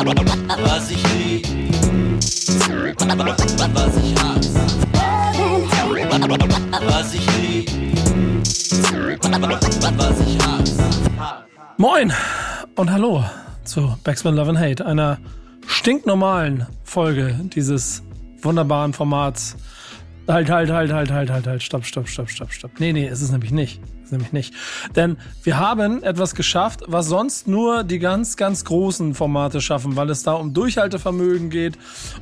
Was ich lieb, was ich hasse. Was ich lieb, was ich hasse. Moin und hallo zu Backspin Love and Hate, einer stinknormalen Folge dieses wunderbaren Formats. Halt, halt, halt, halt, halt, halt, halt, stopp, stopp, stopp, stopp, stopp. Nee, nee, ist es nämlich nicht. Nämlich nicht. Denn wir haben etwas geschafft, was sonst nur die ganz, ganz großen Formate schaffen, weil es da um Durchhaltevermögen geht,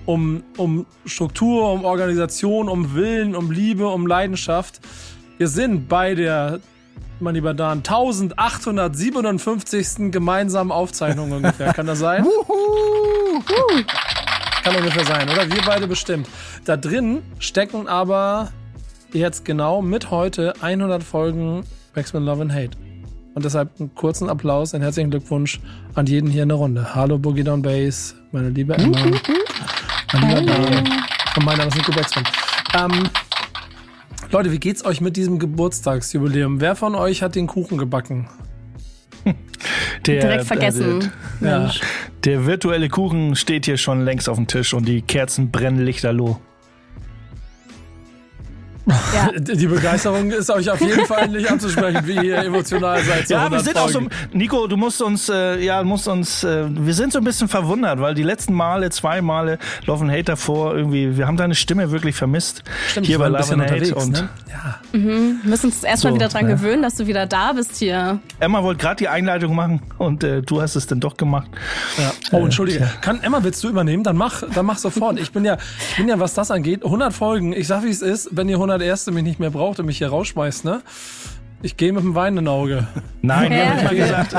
um, um Struktur, um Organisation, um Willen, um Liebe, um Leidenschaft. Wir sind bei der mein lieber Dan, 1857. gemeinsamen Aufzeichnung ungefähr. Kann das sein? Kann ungefähr sein, oder? Wir beide bestimmt. Da drin stecken aber jetzt genau mit heute 100 Folgen Backspin Love and Hate. Und deshalb einen kurzen Applaus, einen herzlichen Glückwunsch an jeden hier in der Runde. Hallo Boogie Down Bass, meine liebe Emma, mein lieber Dan und mein Name ist Nico Backspin. Ähm, Leute, wie geht's euch mit diesem Geburtstagsjubiläum? Wer von euch hat den Kuchen gebacken? Der, Direkt vergessen. Ja. Mensch. Der virtuelle Kuchen steht hier schon längst auf dem Tisch und die Kerzen brennen lichterloh. Ja. Die Begeisterung ist euch auf jeden Fall nicht anzusprechen, wie ihr emotional seid. Ja, wir 100 sind auch so. Nico, du musst uns, äh, ja, musst uns, äh, wir sind so ein bisschen verwundert, weil die letzten Male, zwei Male Love and Hate davor irgendwie, wir haben deine Stimme wirklich vermisst. Stimmt, hier bei Love and Hate und ne? Ja. Wir müssen uns erstmal So, wieder dran ja. gewöhnen, dass du wieder da bist hier. Emma wollte gerade die Einleitung machen und äh, du hast es dann doch gemacht. Ja. Oh, entschuldige. Kann Emma, willst du übernehmen? Dann mach, dann mach sofort. Ich bin ja, ich bin ja, was das angeht, 100 Folgen. Ich sag, wie es ist, wenn ihr 100 Erste mich nicht mehr braucht und mich hier rausschmeißt, ne? Ich gehe mit dem weinenden Auge. Nein, Ja. gesagt,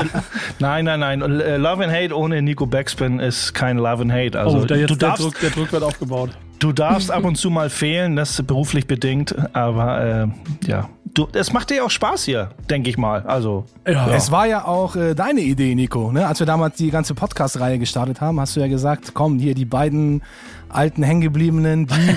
nein, nein, nein. Äh, Love and Hate ohne Nico Backspin ist kein Love and Hate. Also oh, der, jetzt, du der, darfst, Druck, der Druck wird aufgebaut. Du darfst ab und zu mal fehlen, das ist beruflich bedingt, aber äh, ja, du, es macht dir auch Spaß hier, denke ich mal. Also Ja. Es war ja auch äh, deine Idee, Nico. Ne? Als wir damals die ganze Podcast-Reihe gestartet haben, hast du ja gesagt, komm, hier die beiden alten Hängengebliebenen, die,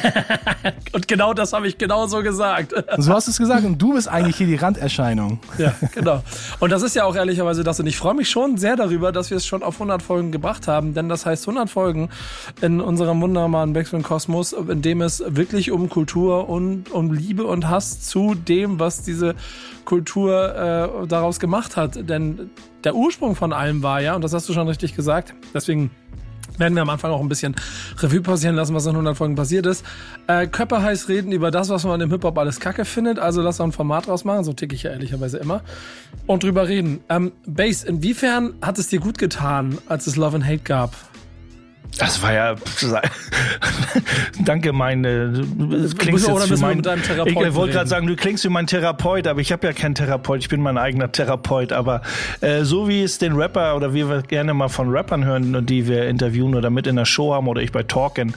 Und genau das habe ich genauso gesagt. so hast du es gesagt, und du bist eigentlich hier die Randerscheinung. Ja, genau. Und das ist ja auch ehrlicherweise das. Und ich freue mich schon sehr darüber, dass wir es schon auf 100 Folgen gebracht haben. Denn das heißt 100 Folgen in unserem wunderbaren Backspin Kosmos, in dem es wirklich um Kultur und um Liebe und Hass zu dem, was diese Kultur äh, daraus gemacht hat. Denn der Ursprung von allem war ja, und das hast du schon richtig gesagt, deswegen werden wir am Anfang auch ein bisschen Revue passieren lassen, was in 100 Folgen passiert ist. Äh, Köpfe heiß reden über das, was man im Hip-Hop alles kacke findet. Also lass auch ein Format draus machen, so ticke ich ja ehrlicherweise immer. Und drüber reden. Ähm, Base, inwiefern hat es dir gut getan, als es Love and Hate gab? Das war ja. Danke, meine. Klingst Oder jetzt wir mein, mit deinem Ich Therapeuten wollte gerade sagen, du klingst wie mein Therapeut, aber ich habe ja keinen Therapeut. Ich bin mein eigener Therapeut. Aber äh, so wie es den Rapper oder wie wir gerne mal von Rappern hören, die wir interviewen oder mit in der Show haben oder ich bei Talken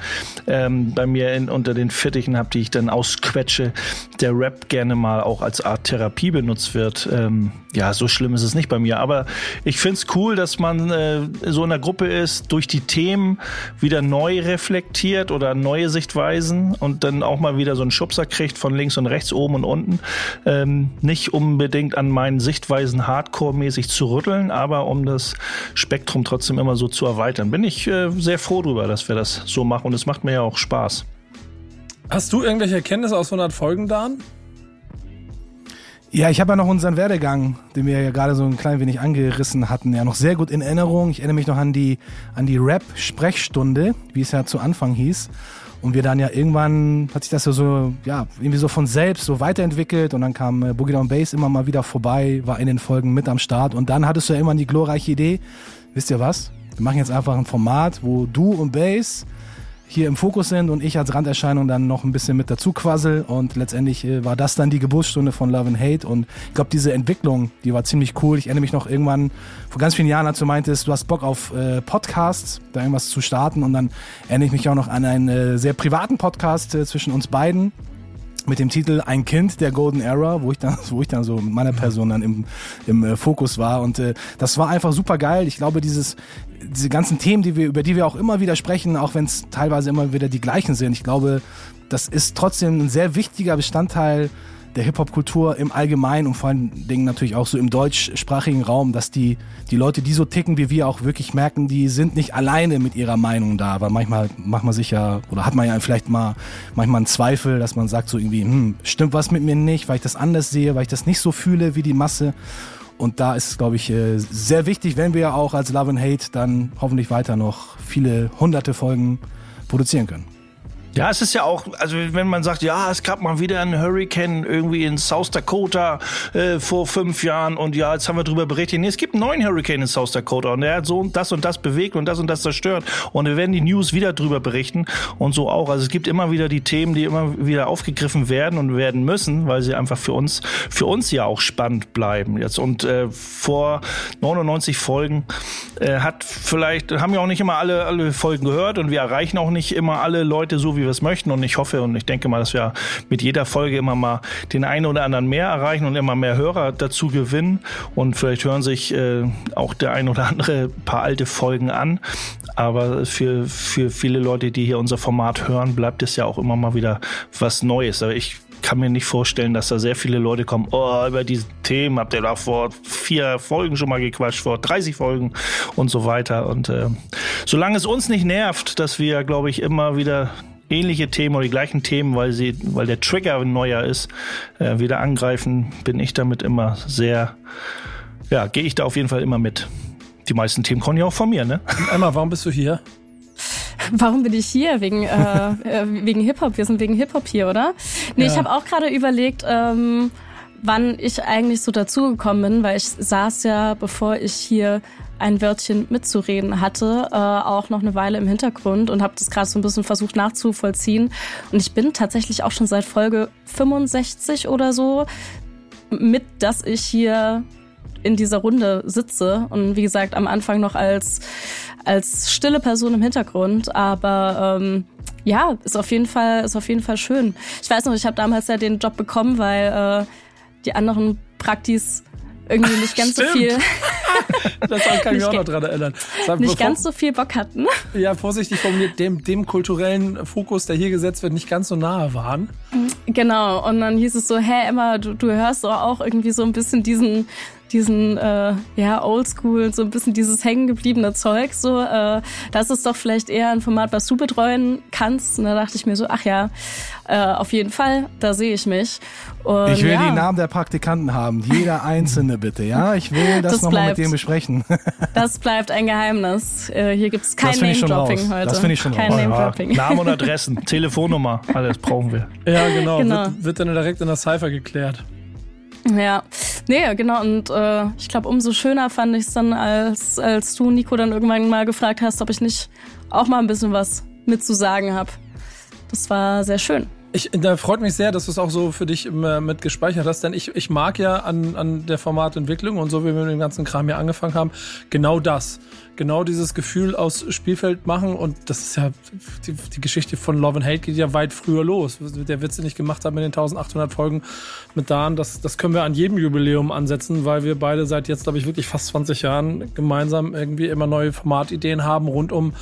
ähm, bei mir in, unter den Fittichen habe, die ich dann ausquetsche, der Rap gerne mal auch als Art Therapie benutzt wird. Ähm, ja, so schlimm ist es nicht bei mir. Aber ich find's cool, dass man äh, so in der Gruppe ist, durch die Themen wieder neu reflektiert oder neue Sichtweisen und dann auch mal wieder so einen Schubser kriegt von links und rechts, oben und unten. Ähm, nicht unbedingt an meinen Sichtweisen hardcore-mäßig zu rütteln, aber um das Spektrum trotzdem immer so zu erweitern. Bin ich äh, sehr froh drüber, dass wir das so machen und es macht mir ja auch Spaß. Hast du irgendwelche Erkenntnisse aus 100 Folgen, Dan? Ja, ich habe ja noch unseren Werdegang, den wir ja gerade so ein klein wenig angerissen hatten, ja noch sehr gut in Erinnerung. Ich erinnere mich noch an die, an die Rap-Sprechstunde, wie es ja zu Anfang hieß. Und wir dann ja irgendwann hat sich das ja so, ja, irgendwie so von selbst so weiterentwickelt und dann kam äh, Boogie Down Bass immer mal wieder vorbei, war in den Folgen mit am Start und dann hattest du ja irgendwann die glorreiche Idee, wisst ihr was? Wir machen jetzt einfach ein Format, wo du und Bass hier im Fokus sind und ich als Randerscheinung dann noch ein bisschen mit dazu quassel. Und letztendlich äh, war das dann die Geburtsstunde von Love and Hate. Und ich glaube diese Entwicklung, die war ziemlich cool. Ich erinnere mich noch irgendwann vor ganz vielen Jahren, als du meintest, du hast Bock auf äh, Podcasts, da irgendwas zu starten. Und dann erinnere ich mich auch noch an einen äh, sehr privaten Podcast äh, zwischen uns beiden mit dem Titel Ein Kind der Golden Era, wo ich dann, wo ich dann so mit meiner Person dann im, im äh, Fokus war. Und äh, das war einfach super geil. Ich glaube, dieses, diese ganzen Themen, die wir, über die wir auch immer wieder sprechen, auch wenn es teilweise immer wieder die gleichen sind, ich glaube, das ist trotzdem ein sehr wichtiger Bestandteil der Hip-Hop-Kultur im Allgemeinen und vor allen Dingen natürlich auch so im deutschsprachigen Raum, dass die, die Leute, die so ticken wie wir, auch wirklich merken, die sind nicht alleine mit ihrer Meinung da. Weil manchmal macht man sich ja, oder hat man ja vielleicht mal manchmal einen Zweifel, dass man sagt so irgendwie, hm, stimmt was mit mir nicht, weil ich das anders sehe, weil ich das nicht so fühle wie die Masse. Und da ist es, glaube ich, äh, sehr wichtig, wenn wir auch als Love and Hate dann hoffentlich weiter noch viele hunderte Folgen produzieren können. Ja, es ist ja auch, also wenn man sagt, ja, es gab mal wieder einen Hurricane irgendwie in South Dakota äh, vor fünf Jahren und ja, jetzt haben wir drüber berichtet. Nee, es gibt einen neuen Hurricane in South Dakota und der hat so und das und das bewegt und das und das zerstört und wir werden die News wieder drüber berichten und so auch. Also es gibt immer wieder die Themen, die immer wieder aufgegriffen werden und werden müssen, weil sie einfach für uns, für uns ja auch spannend bleiben jetzt. Und äh, vor 99 Folgen äh, hat vielleicht, haben ja auch nicht immer alle, alle Folgen gehört und wir erreichen auch nicht immer alle Leute so, wie wir es möchten. Und ich hoffe und ich denke mal, dass wir mit jeder Folge immer mal den einen oder anderen mehr erreichen und immer mehr Hörer dazu gewinnen. Und vielleicht hören sich äh, auch der ein oder andere paar alte Folgen an. Aber für, für viele Leute, die hier unser Format hören, bleibt es ja auch immer mal wieder was Neues. Aber ich kann mir nicht vorstellen, dass da sehr viele Leute kommen, oh, über diese Themen habt ihr da vor vier Folgen schon mal gequatscht, vor 30 Folgen und so weiter. Und äh, solange es uns nicht nervt, dass wir, glaube ich, immer wieder ähnliche Themen oder die gleichen Themen, weil sie, weil der Trigger neuer ist, äh, wieder angreifen, bin ich damit immer sehr, ja, gehe ich da auf jeden Fall immer mit. Die meisten Themen kommen ja auch von mir, ne? Emma, warum bist du hier? Warum bin ich hier? Wegen, äh, äh, wegen Hip-Hop. Wir sind wegen Hip-Hop hier, oder? Nee, Ja. ich habe auch gerade überlegt, ähm, wann ich eigentlich so dazugekommen bin, weil ich saß ja, bevor ich hier ein Wörtchen mitzureden hatte, äh, auch noch eine Weile im Hintergrund und habe das gerade so ein bisschen versucht nachzuvollziehen. Und ich bin tatsächlich auch schon seit Folge 65 oder so mit, dass ich hier in dieser Runde sitze und wie gesagt am Anfang noch als als stille Person im Hintergrund, aber ähm, ja, ist auf jeden Fall ist auf jeden Fall schön. Ich weiß noch, ich habe damals ja den Job bekommen, weil äh, die anderen Praktis irgendwie nicht ganz so Stimmt. viel Das kann ich mich auch noch dran erinnern. Sag, nicht bevor- ganz so viel Bock hatten. Ja, vorsichtig formuliert, dem, dem kulturellen Fokus, der hier gesetzt wird, nicht ganz so nahe waren. Genau, und dann hieß es so, hä Emma, du, du hörst doch auch irgendwie so ein bisschen diesen, diesen, äh, ja, Oldschool, so ein bisschen dieses hängengebliebene Zeug, so, äh, das ist doch vielleicht eher ein Format, was du betreuen kannst. Und da dachte ich mir so, ach ja, äh, auf jeden Fall, da sehe ich mich. Und Ich will ja, die Namen der Praktikanten haben. Jeder einzelne bitte, ja? Ich will das, Das nochmal mit denen besprechen. Das bleibt ein Geheimnis. Äh, hier kein find ich schon Name-Dropping heute. Das find ich schon kein raus. Ja, Name-Dropping. Namen und Adressen, Telefonnummer, alles brauchen wir. Ja, genau. Genau. Wird, wird dann direkt in der Cypher geklärt. Ja, nee, genau. Und äh, ich glaube, umso schöner fand ich es dann, als, als du, Nico, dann irgendwann mal gefragt hast, ob ich nicht auch mal ein bisschen was mitzusagen habe. Das war sehr schön. Ich, da freut mich sehr, dass du es auch so für dich immer mit gespeichert hast, denn ich, ich mag ja an, an der Formatentwicklung und so wie wir mit dem ganzen Kram hier angefangen haben, genau das. Genau dieses Gefühl aus Spielfeld machen und das ist ja, die, die Geschichte von Love and Hate geht ja weit früher los. Der Witz, den ich gemacht habe mit den 1800 Folgen mit Dan, das, das können wir an jedem Jubiläum ansetzen, weil wir beide seit jetzt, glaube ich, wirklich fast 20 Jahren gemeinsam irgendwie immer neue Formatideen haben rund um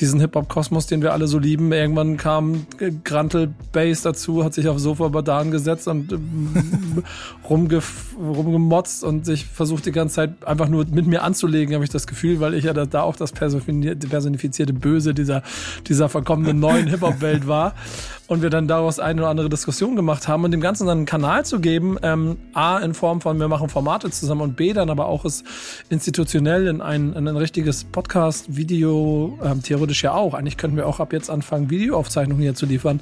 diesen Hip-Hop-Kosmos, den wir alle so lieben. Irgendwann kam äh, Grantel Bass dazu, hat sich aufs Sofa bei Dan gesetzt und ähm, rumge rumgemotzt und sich versucht die ganze Zeit einfach nur mit mir anzulegen, habe ich das Gefühl, weil ich ja da, auch das personifizierte, personifizierte Böse dieser, dieser verkommenen neuen Hip-Hop-Welt war. Und wir dann daraus eine oder andere Diskussion gemacht haben und dem Ganzen dann einen Kanal zu geben, ähm, A, in Form von, wir machen Formate zusammen und B, dann aber auch es institutionell in ein, in ein richtiges Podcast, Video, ähm, theoretisch ja auch. Eigentlich könnten wir auch ab jetzt anfangen, Videoaufzeichnungen hier zu liefern.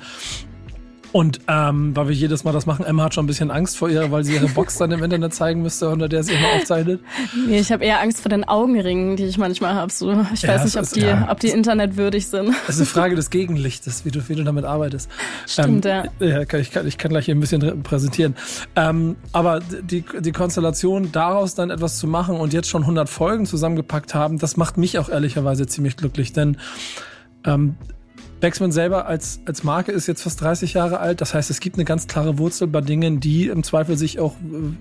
Und ähm, weil wir jedes Mal das machen, Emma hat schon ein bisschen Angst vor ihr, weil sie ihre Box dann im Internet zeigen müsste, unter der sie immer aufzeichnet. Nee, ich habe eher Angst vor den Augenringen, die ich manchmal habe. So, ich Ja, weiß nicht, ob ist- die, ja. ob die internetwürdig sind. Das ist eine Frage des Gegenlichtes, wie du, wie du damit arbeitest. Stimmt, ähm, ja. kann, ich, kann, ich kann gleich hier ein bisschen re- präsentieren. Ähm, aber die, die Konstellation, daraus dann etwas zu machen und jetzt schon 100 Folgen zusammengepackt haben, das macht mich auch ehrlicherweise ziemlich glücklich, denn ähm, Backspin selber als, als Marke ist jetzt fast 30 Jahre alt. Das heißt, es gibt eine ganz klare Wurzel bei Dingen, die im Zweifel sich auch, äh,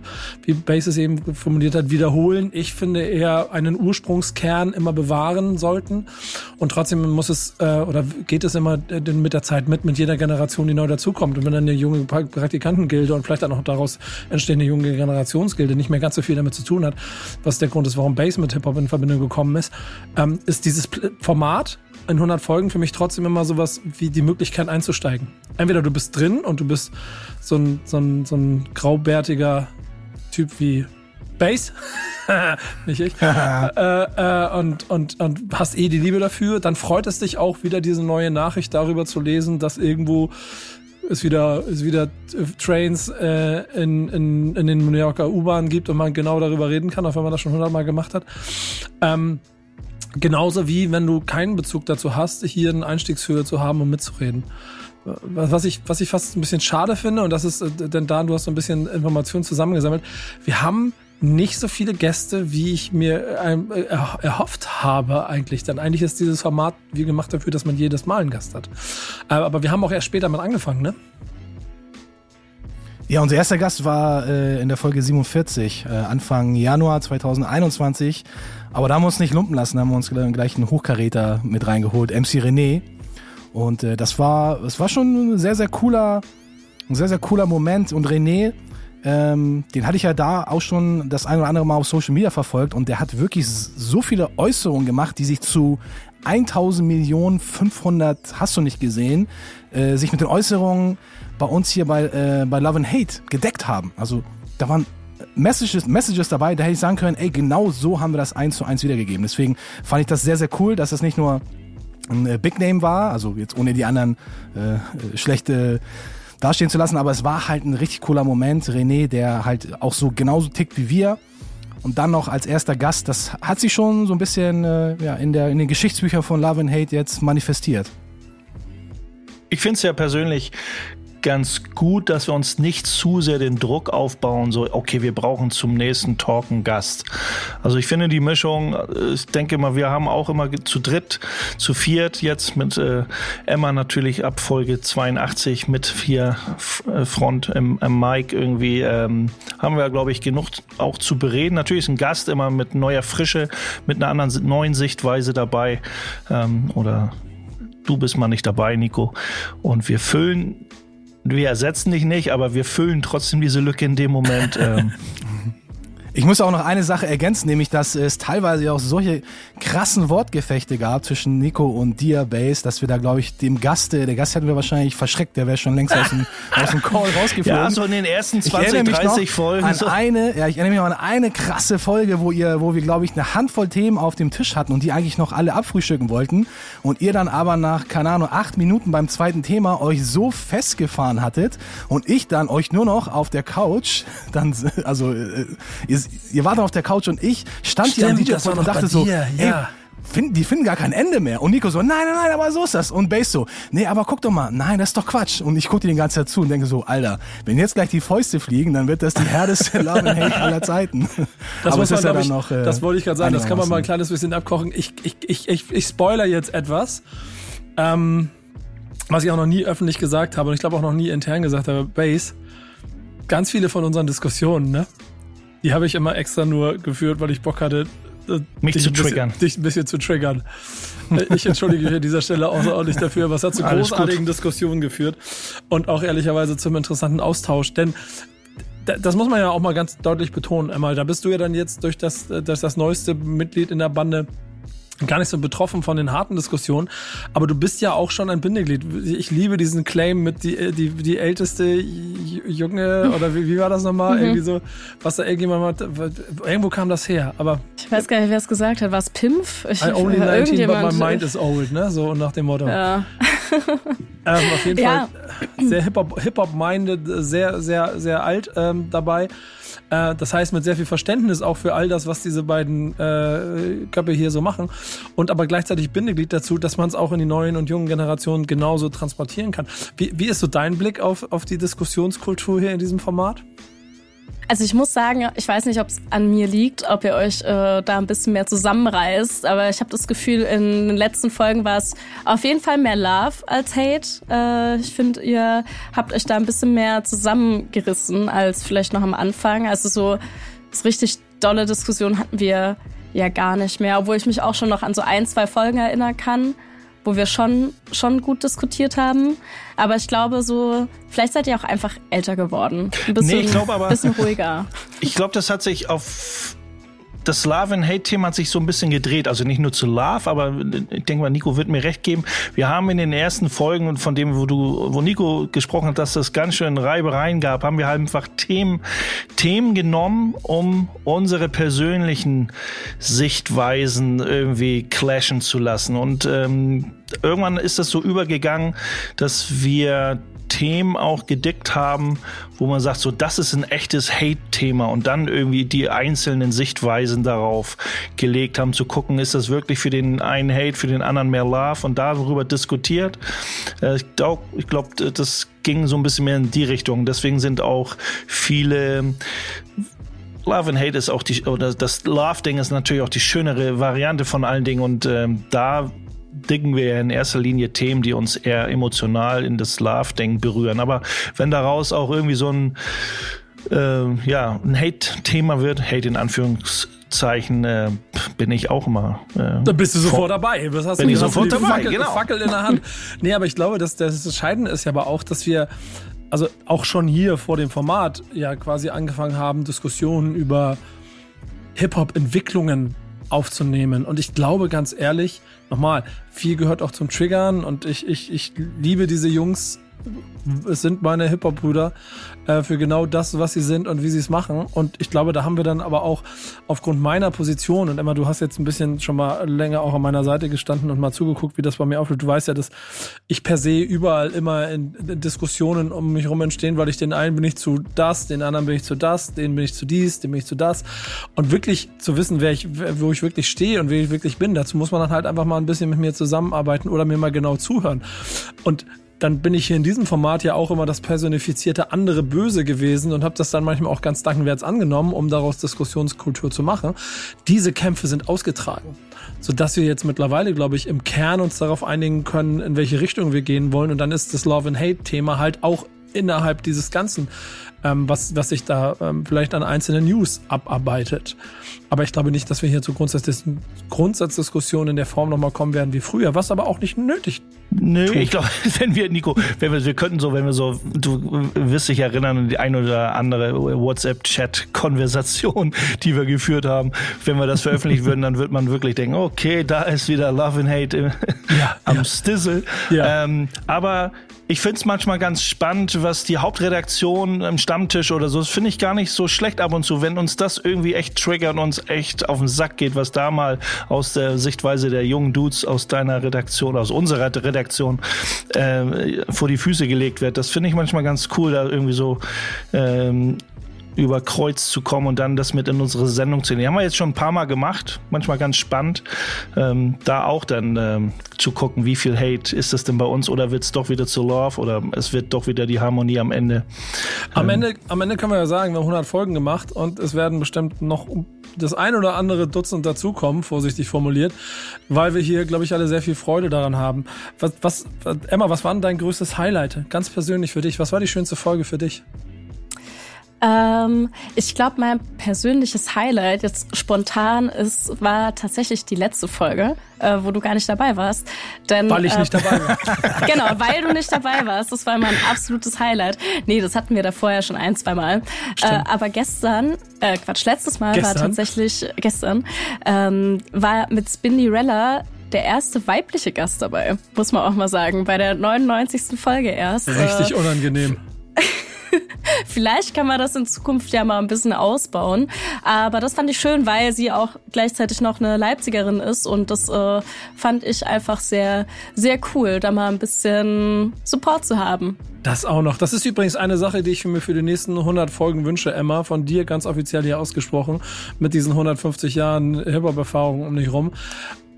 wie Basis eben formuliert hat, wiederholen. Ich finde eher einen Ursprungskern immer bewahren sollten. Und trotzdem muss es, äh, oder geht es immer äh, mit der Zeit mit, mit jeder Generation, die neu dazukommt. Und wenn dann eine junge Praktikantengilde und vielleicht dann auch daraus entstehende junge Generationsgilde nicht mehr ganz so viel damit zu tun hat, was der Grund ist, warum Bass mit Hip-Hop in Verbindung gekommen ist, ähm, ist dieses Format in 100 Folgen für mich trotzdem immer sowas wie die Möglichkeit einzusteigen. Entweder du bist drin und du bist so ein, so ein, so ein graubärtiger Typ wie Bass, nicht ich, äh, äh, und, und, und hast eh die Liebe dafür, dann freut es dich auch wieder diese neue Nachricht darüber zu lesen, dass irgendwo es wieder, es wieder Trains äh, in, in, in den New Yorker U-Bahnen gibt und man genau darüber reden kann, auch wenn man das schon hundertmal gemacht hat. Ähm, Genauso wie wenn du keinen Bezug dazu hast, hier eine Einstiegshöhe zu haben, um mitzureden. Was ich, was ich fast ein bisschen schade finde, und das ist, äh, denn Dan, du hast so ein bisschen Informationen zusammengesammelt. Wir haben nicht so viele Gäste, wie ich mir äh, erhofft habe eigentlich. Denn eigentlich ist dieses Format wie gemacht dafür, dass man jedes Mal einen Gast hat. Äh, aber wir haben auch erst später mal angefangen, ne? Ja, unser erster Gast war äh, in der Folge 47, äh, Anfang Januar 2021. Aber da haben wir uns nicht lumpen lassen, haben wir uns gleich einen Hochkaräter mit reingeholt, MC René. Und äh, das war, es war schon ein sehr, sehr cooler, ein sehr, sehr cooler Moment. Und René, ähm, den hatte ich ja da auch schon das ein oder andere Mal auf Social Media verfolgt und der hat wirklich so viele Äußerungen gemacht, die sich zu 1000 Millionen 500, hast du nicht gesehen, äh, sich mit den Äußerungen bei uns hier bei, äh, bei Love and Hate gedeckt haben. Also da waren Messages, Messages dabei, da hätte ich sagen können, ey, genau so haben wir das eins zu eins wiedergegeben. Deswegen fand ich das sehr, sehr cool, dass das nicht nur ein äh, Big Name war, also jetzt ohne die anderen äh, schlechte dastehen zu lassen, aber es war halt ein richtig cooler Moment. René, der halt auch so genauso tickt wie wir. Und dann noch als erster Gast, das hat sich schon so ein bisschen äh, ja, in, der, in den Geschichtsbüchern von Love and Hate jetzt manifestiert. Ich finde es ja persönlich ganz gut, dass wir uns nicht zu sehr den Druck aufbauen, so, okay, wir brauchen zum nächsten Talk einen Gast. Also ich finde die Mischung, äh, ich denke mal, wir haben auch immer zu dritt, zu viert jetzt mit äh, Emma natürlich ab Folge 82 mit vier äh, Front im, im Mic irgendwie, ähm, haben wir, glaube ich, genug auch zu bereden. Natürlich ist ein Gast immer mit neuer Frische, mit einer anderen neuen Sichtweise dabei ähm, oder du bist mal nicht dabei, Nico. Und wir füllen wir ersetzen dich nicht, aber wir füllen trotzdem diese Lücke in dem Moment. Ähm. Ich muss auch noch eine Sache ergänzen, nämlich dass es teilweise auch solche krassen Wortgefechte gab zwischen Nico und dir, Base, dass wir da, glaube ich, dem Gaste, der Gast hätten wir wahrscheinlich verschreckt, der wäre schon längst aus dem, aus dem Call rausgeflogen. Ja, so in den ersten 20, 30 Folgen. An so. eine, ja, ich erinnere mich noch an eine krasse Folge, wo ihr, wo wir, glaube ich, eine Handvoll Themen auf dem Tisch hatten und die eigentlich noch alle abfrühstücken wollten und ihr dann aber nach, keine Ahnung, acht Minuten beim zweiten Thema euch so festgefahren hattet und ich dann euch nur noch auf der Couch, dann, also, äh, ihr, ihr wart auf der Couch und ich stand Stimmt, hier am DJ-Pult und dachte so, dir, ey, ja. finden, die finden gar kein Ende mehr. Und Nico so, nein, nein, nein, aber so ist das. Und Bass so, nee, aber guck doch mal, nein, das ist doch Quatsch. Und ich gucke dir den ganzen Zeit zu und denke so, Alter, wenn jetzt gleich die Fäuste fliegen, dann wird das die härteste Love and Hate aller Zeiten. Das, aber muss es ist man, ja dann ich, noch. Äh, das wollte ich gerade sagen, das kann man mal ein kleines bisschen abkochen. Ich, ich, ich, ich, ich spoiler jetzt etwas, ähm, was ich auch noch nie öffentlich gesagt habe und ich glaube auch noch nie intern gesagt habe. Base, ganz viele von unseren Diskussionen, ne? Die habe ich immer extra nur geführt, weil ich Bock hatte, äh, Mich dich zu ein bisschen, triggern. Dich ein bisschen zu triggern. Äh, Ich entschuldige mich an dieser Stelle außerordentlich dafür, aber es hat zu Alles großartigen Diskussionen geführt und auch ehrlicherweise zum interessanten Austausch. Denn da- das muss man ja auch mal ganz deutlich betonen, Emma. Da bist du ja dann jetzt durch das, äh, durch das neueste Mitglied in der Bande gar nicht so betroffen von den harten Diskussionen, aber du bist ja auch schon ein Bindeglied. Ich liebe diesen Claim mit die, äh, die, die älteste Junge oder wie, wie war das nochmal? Irgendwie so, was da irgendjemand mal, irgendwo kam das her, aber Ich weiß gar nicht, wer es gesagt hat. War es Pimpf? Ich, I only 19, but my mind is old, ne? So nach dem Motto. Ja. Ähm, auf jeden Ja. Fall sehr Hip-Hop, Hip-Hop-minded, sehr, sehr, sehr alt ähm, dabei. Äh, das heißt, mit sehr viel Verständnis auch für all das, was diese beiden äh, Köpfe hier so machen. Und aber gleichzeitig Bindeglied dazu, dass man es auch in die neuen und jungen Generationen genauso transportieren kann. Wie, wie ist so dein Blick auf, auf die Diskussionskultur hier in diesem Format? Also ich muss sagen, ich weiß nicht, ob es an mir liegt, ob ihr euch äh, da ein bisschen mehr zusammenreißt, aber ich habe das Gefühl, in den letzten Folgen war es auf jeden Fall mehr Love als Hate. Äh, ich finde, ihr habt euch da ein bisschen mehr zusammengerissen als vielleicht noch am Anfang. Also so, so richtig dolle Diskussion hatten wir ja gar nicht mehr, obwohl ich mich auch schon noch an so ein, zwei Folgen erinnern kann wo wir schon, schon gut diskutiert haben. Aber ich glaube so, vielleicht seid ihr auch einfach älter geworden. Ein bisschen, Nee, ich glaube aber- bisschen ruhiger. Ich glaube, das hat sich auf das Love and Hate Thema hat sich so ein bisschen gedreht, also nicht nur zu Love, aber ich denke mal, Nico wird mir recht geben. Wir haben in den ersten Folgen und von dem, wo du, wo Nico gesprochen hat, dass es ganz schön Reibereien gab, haben wir halt einfach Themen, Themen genommen, um unsere persönlichen Sichtweisen irgendwie clashen zu lassen. Und ähm, irgendwann ist das so übergegangen, dass wir Themen auch gedickt haben, wo man sagt, so das ist ein echtes Hate-Thema und dann irgendwie die einzelnen Sichtweisen darauf gelegt haben, zu gucken, ist das wirklich für den einen Hate, für den anderen mehr Love und darüber diskutiert. Äh, ich glaube, glaub, das ging so ein bisschen mehr in die Richtung. Deswegen sind auch viele Love and Hate ist auch die, oder das Love-Ding ist natürlich auch die schönere Variante von allen Dingen und ähm, da diggen wir ja in erster Linie Themen, die uns eher emotional in das Love-Ding berühren. Aber wenn daraus auch irgendwie so ein, äh, ja, ein Hate-Thema wird, Hate in Anführungszeichen, äh, bin ich auch immer. Äh, Da bist du sofort dabei. Was hast Bin du, ich hast sofort dabei, Fackel, genau. Fackel in der Hand. Nee, aber ich glaube, dass das Entscheidende ist ja aber auch, dass wir also auch schon hier vor dem Format ja quasi angefangen haben, Diskussionen über Hip-Hop-Entwicklungen aufzunehmen. Und ich glaube ganz ehrlich, nochmal, viel gehört auch zum Triggern und ich, ich, ich liebe diese Jungs. Es sind meine Hip-Hop-Brüder äh, für genau das, was sie sind und wie sie es machen. Und ich glaube, da haben wir dann aber auch aufgrund meiner Position und Emma, du hast jetzt ein bisschen schon mal länger auch an meiner Seite gestanden und mal zugeguckt, wie das bei mir aufläuft. Du weißt ja, dass ich per se überall immer in, in Diskussionen um mich rum entstehen, weil ich den einen bin ich zu das, den anderen bin ich zu das, den bin ich zu dies, den bin ich zu das. Und wirklich zu wissen, wer ich, wo ich wirklich stehe und wer ich wirklich bin, dazu muss man dann halt einfach mal ein bisschen mit mir zusammenarbeiten oder mir mal genau zuhören. Und dann bin ich hier in diesem Format ja auch immer das personifizierte andere Böse gewesen und habe das dann manchmal auch ganz dankenwerts angenommen, um daraus Diskussionskultur zu machen. Diese Kämpfe sind ausgetragen, sodass wir jetzt mittlerweile, glaube ich, im Kern uns darauf einigen können, in welche Richtung wir gehen wollen. Und dann ist das Love and Hate Thema halt auch innerhalb dieses Ganzen, ähm, was, was sich da ähm, vielleicht an einzelnen News abarbeitet. Aber ich glaube nicht, dass wir hier zu Grundsatzdis Grundsatzdiskussionen in der Form nochmal kommen werden wie früher, was aber auch nicht nötig Nö, ich glaube, wenn wir, Nico, wenn wir, wir könnten so, wenn wir so, du wirst dich erinnern an die ein oder andere WhatsApp-Chat-Konversation, die wir geführt haben. Wenn wir das veröffentlichen würden, dann wird man wirklich denken, okay, da ist wieder Love and Hate im, Ja, am ja. Stizzle. Ja. Ähm, aber ich finde es manchmal ganz spannend, was die Hauptredaktion im Stammtisch oder so, das finde ich gar nicht so schlecht ab und zu, wenn uns das irgendwie echt triggert und uns echt auf den Sack geht, was da mal aus der Sichtweise der jungen Dudes aus deiner Redaktion, aus unserer Redaktion äh, vor die Füße gelegt wird. Das finde ich manchmal ganz cool, da irgendwie so ähm, über Kreuz zu kommen und dann das mit in unsere Sendung zu nehmen. Die haben wir jetzt schon ein paar Mal gemacht, manchmal ganz spannend, ähm, da auch dann ähm, zu gucken, wie viel Hate ist das denn bei uns oder wird es doch wieder zu Love oder es wird doch wieder die Harmonie am Ende. Am Ende, am Ende können wir ja sagen, wir haben 100 Folgen gemacht und es werden bestimmt noch das ein oder andere Dutzend dazukommen, vorsichtig formuliert, weil wir hier, glaube ich, alle sehr viel Freude daran haben. Was, was, Emma, was war denn dein größtes Highlight? Ganz persönlich für dich. Was war die schönste Folge für dich? Ähm, ich glaube, mein persönliches Highlight jetzt spontan ist, war tatsächlich die letzte Folge, äh, wo du gar nicht dabei warst. Denn, Weil ich äh, nicht dabei war. genau, weil du nicht dabei warst. Das war mein absolutes Highlight. Nee, das hatten wir da vorher schon ein, zwei Mal. Äh, aber gestern, äh, Quatsch, letztes Mal war Gestern? tatsächlich, gestern, ähm, war mit Spindirella der erste weibliche Gast dabei, muss man auch mal sagen, bei der 99. Folge erst. Richtig Äh, unangenehm. Vielleicht kann man das in Zukunft ja mal ein bisschen ausbauen. Aber das fand ich schön, weil sie auch gleichzeitig noch eine Leipzigerin ist. Und das äh, fand ich einfach sehr, sehr cool, da mal ein bisschen Support zu haben. Das auch noch. Das ist übrigens eine Sache, die ich mir für die nächsten 100 Folgen wünsche, Emma, von dir ganz offiziell hier ausgesprochen, mit diesen 150 Jahren Hip-Hop-Erfahrung um dich rum.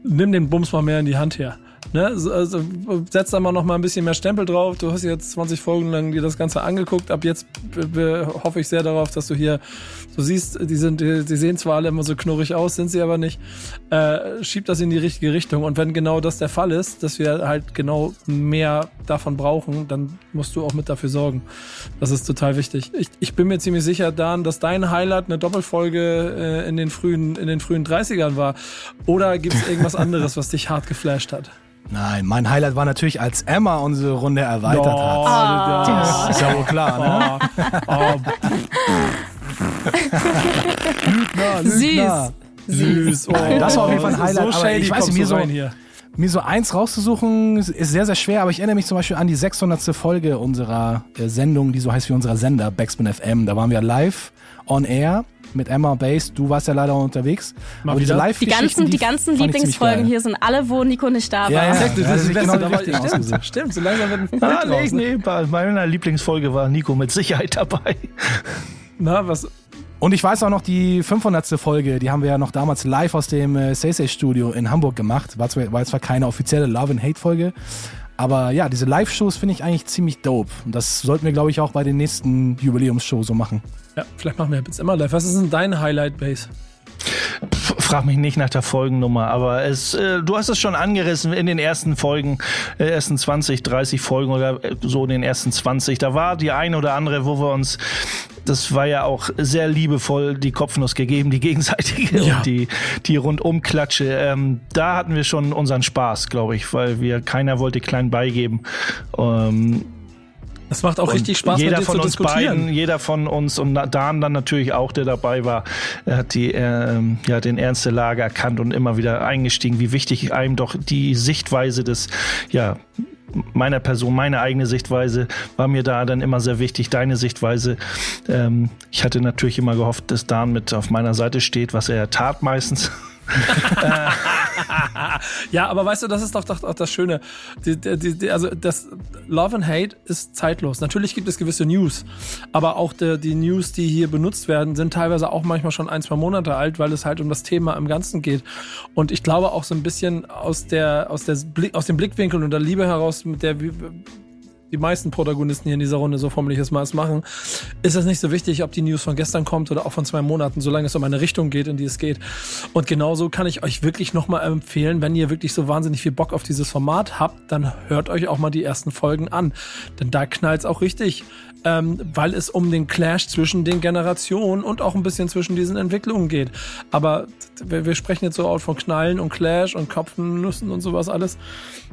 Nimm den Bums mal mehr in die Hand her. Ne, so- also, setz da mal noch mal ein bisschen mehr Stempel drauf. Du hast jetzt 20 Folgen lang dir das Ganze angeguckt. Ab jetzt hoffe ich sehr darauf, dass du hier, du siehst, die sind, die, die sehen zwar alle immer so knurrig aus, sind sie aber nicht. Äh, schieb das in die richtige Richtung. Und wenn genau das der Fall ist, dass wir halt genau mehr davon brauchen, dann musst du auch mit dafür sorgen. Das ist total wichtig. Ich, ich bin mir ziemlich sicher, Dan, dass dein Highlight eine Doppelfolge äh, in den frühen, in den frühen 30ern war. Oder gibt es irgendwas anderes, was dich hart geflasht hat? Nein, mein Highlight war natürlich, als Emma unsere Runde erweitert hat. Ah. Ist ja wohl klar, ne? Oh, Lügner, Süß. süß. Oh, Das war auf jeden Fall ein Highlight, So aber shady ich weiß nicht, mir so- rein hier. Mir so eins rauszusuchen ist sehr, sehr schwer, aber ich erinnere mich zum Beispiel an die 600. Folge unserer äh, Sendung, die so heißt wie unserer Sender, Backspin FM. Da waren wir live on air mit Emma Base. Du warst ja leider unterwegs. Mal aber diese live Die ganzen, die ganzen Lieblingsfolgen hier sind alle, wo Nico nicht da war. Ja, ja. Ja, das das ist genau genau dabei. richtig Stimmt, ausgesucht. stimmt, so langsam wird ein Ah, nee, ne? bei meiner Lieblingsfolge war Nico mit Sicherheit dabei. Na, was, Und ich weiß auch noch, die 500. Folge, die haben wir ja noch damals live aus dem äh, Say Studio in Hamburg gemacht. War zwar, war zwar keine offizielle Love and Hate Folge, aber ja, diese Live-Shows finde ich eigentlich ziemlich dope. Und das sollten wir, glaube ich, auch bei den nächsten Jubiläumsshows so machen. ja, vielleicht machen wir jetzt immer live. Was ist denn dein Highlight, Base? F- Frag mich nicht nach der Folgennummer, aber es, äh, du hast es schon angerissen in den ersten Folgen, äh, ersten 20, 30 Folgen oder äh, so in den ersten 20. Da war die eine oder andere, wo wir uns, das war ja auch sehr liebevoll, die Kopfnuss gegeben, die gegenseitige Ja. und die, die Rundumklatsche. Ähm, da hatten wir schon unseren Spaß, glaube ich, weil wir, keiner wollte klein beigeben. Ähm, Das macht auch und richtig Spaß, jeder von uns beiden, jeder von uns und Dan dann natürlich auch, der dabei war, er hat die, ähm, ja, den Ernst der Lage erkannt und immer wieder eingestiegen, wie wichtig einem doch die Sichtweise des, ja, meiner Person, meine eigene Sichtweise war mir da dann immer sehr wichtig, deine Sichtweise. Ähm, ich hatte natürlich immer gehofft, dass Dan mit auf meiner Seite steht, was er tat meistens. Ja, aber weißt du, das ist doch, doch, doch das Schöne. Die, die, die, also das Love and Hate ist zeitlos. Natürlich gibt es gewisse News, aber auch die, die News, die hier benutzt werden, sind teilweise auch manchmal schon ein, zwei Monate alt, weil es halt um das Thema im Ganzen geht. Und ich glaube auch so ein bisschen aus der aus der aus dem Blickwinkel und der Liebe heraus, mit der wir die meisten Protagonisten hier in dieser Runde, so formuliere ich es mal, es machen, ist es nicht so wichtig, ob die News von gestern kommt oder auch von zwei Monaten, solange es um eine Richtung geht, in die es geht. Und genauso kann ich euch wirklich nochmal empfehlen, wenn ihr wirklich so wahnsinnig viel Bock auf dieses Format habt, dann hört euch auch mal die ersten Folgen an. Denn da knallt's auch richtig, ähm, weil es um den Clash zwischen den Generationen und auch ein bisschen zwischen diesen Entwicklungen geht. Aber wir, wir sprechen jetzt so auch von Knallen und Clash und Kopfnüssen und sowas alles.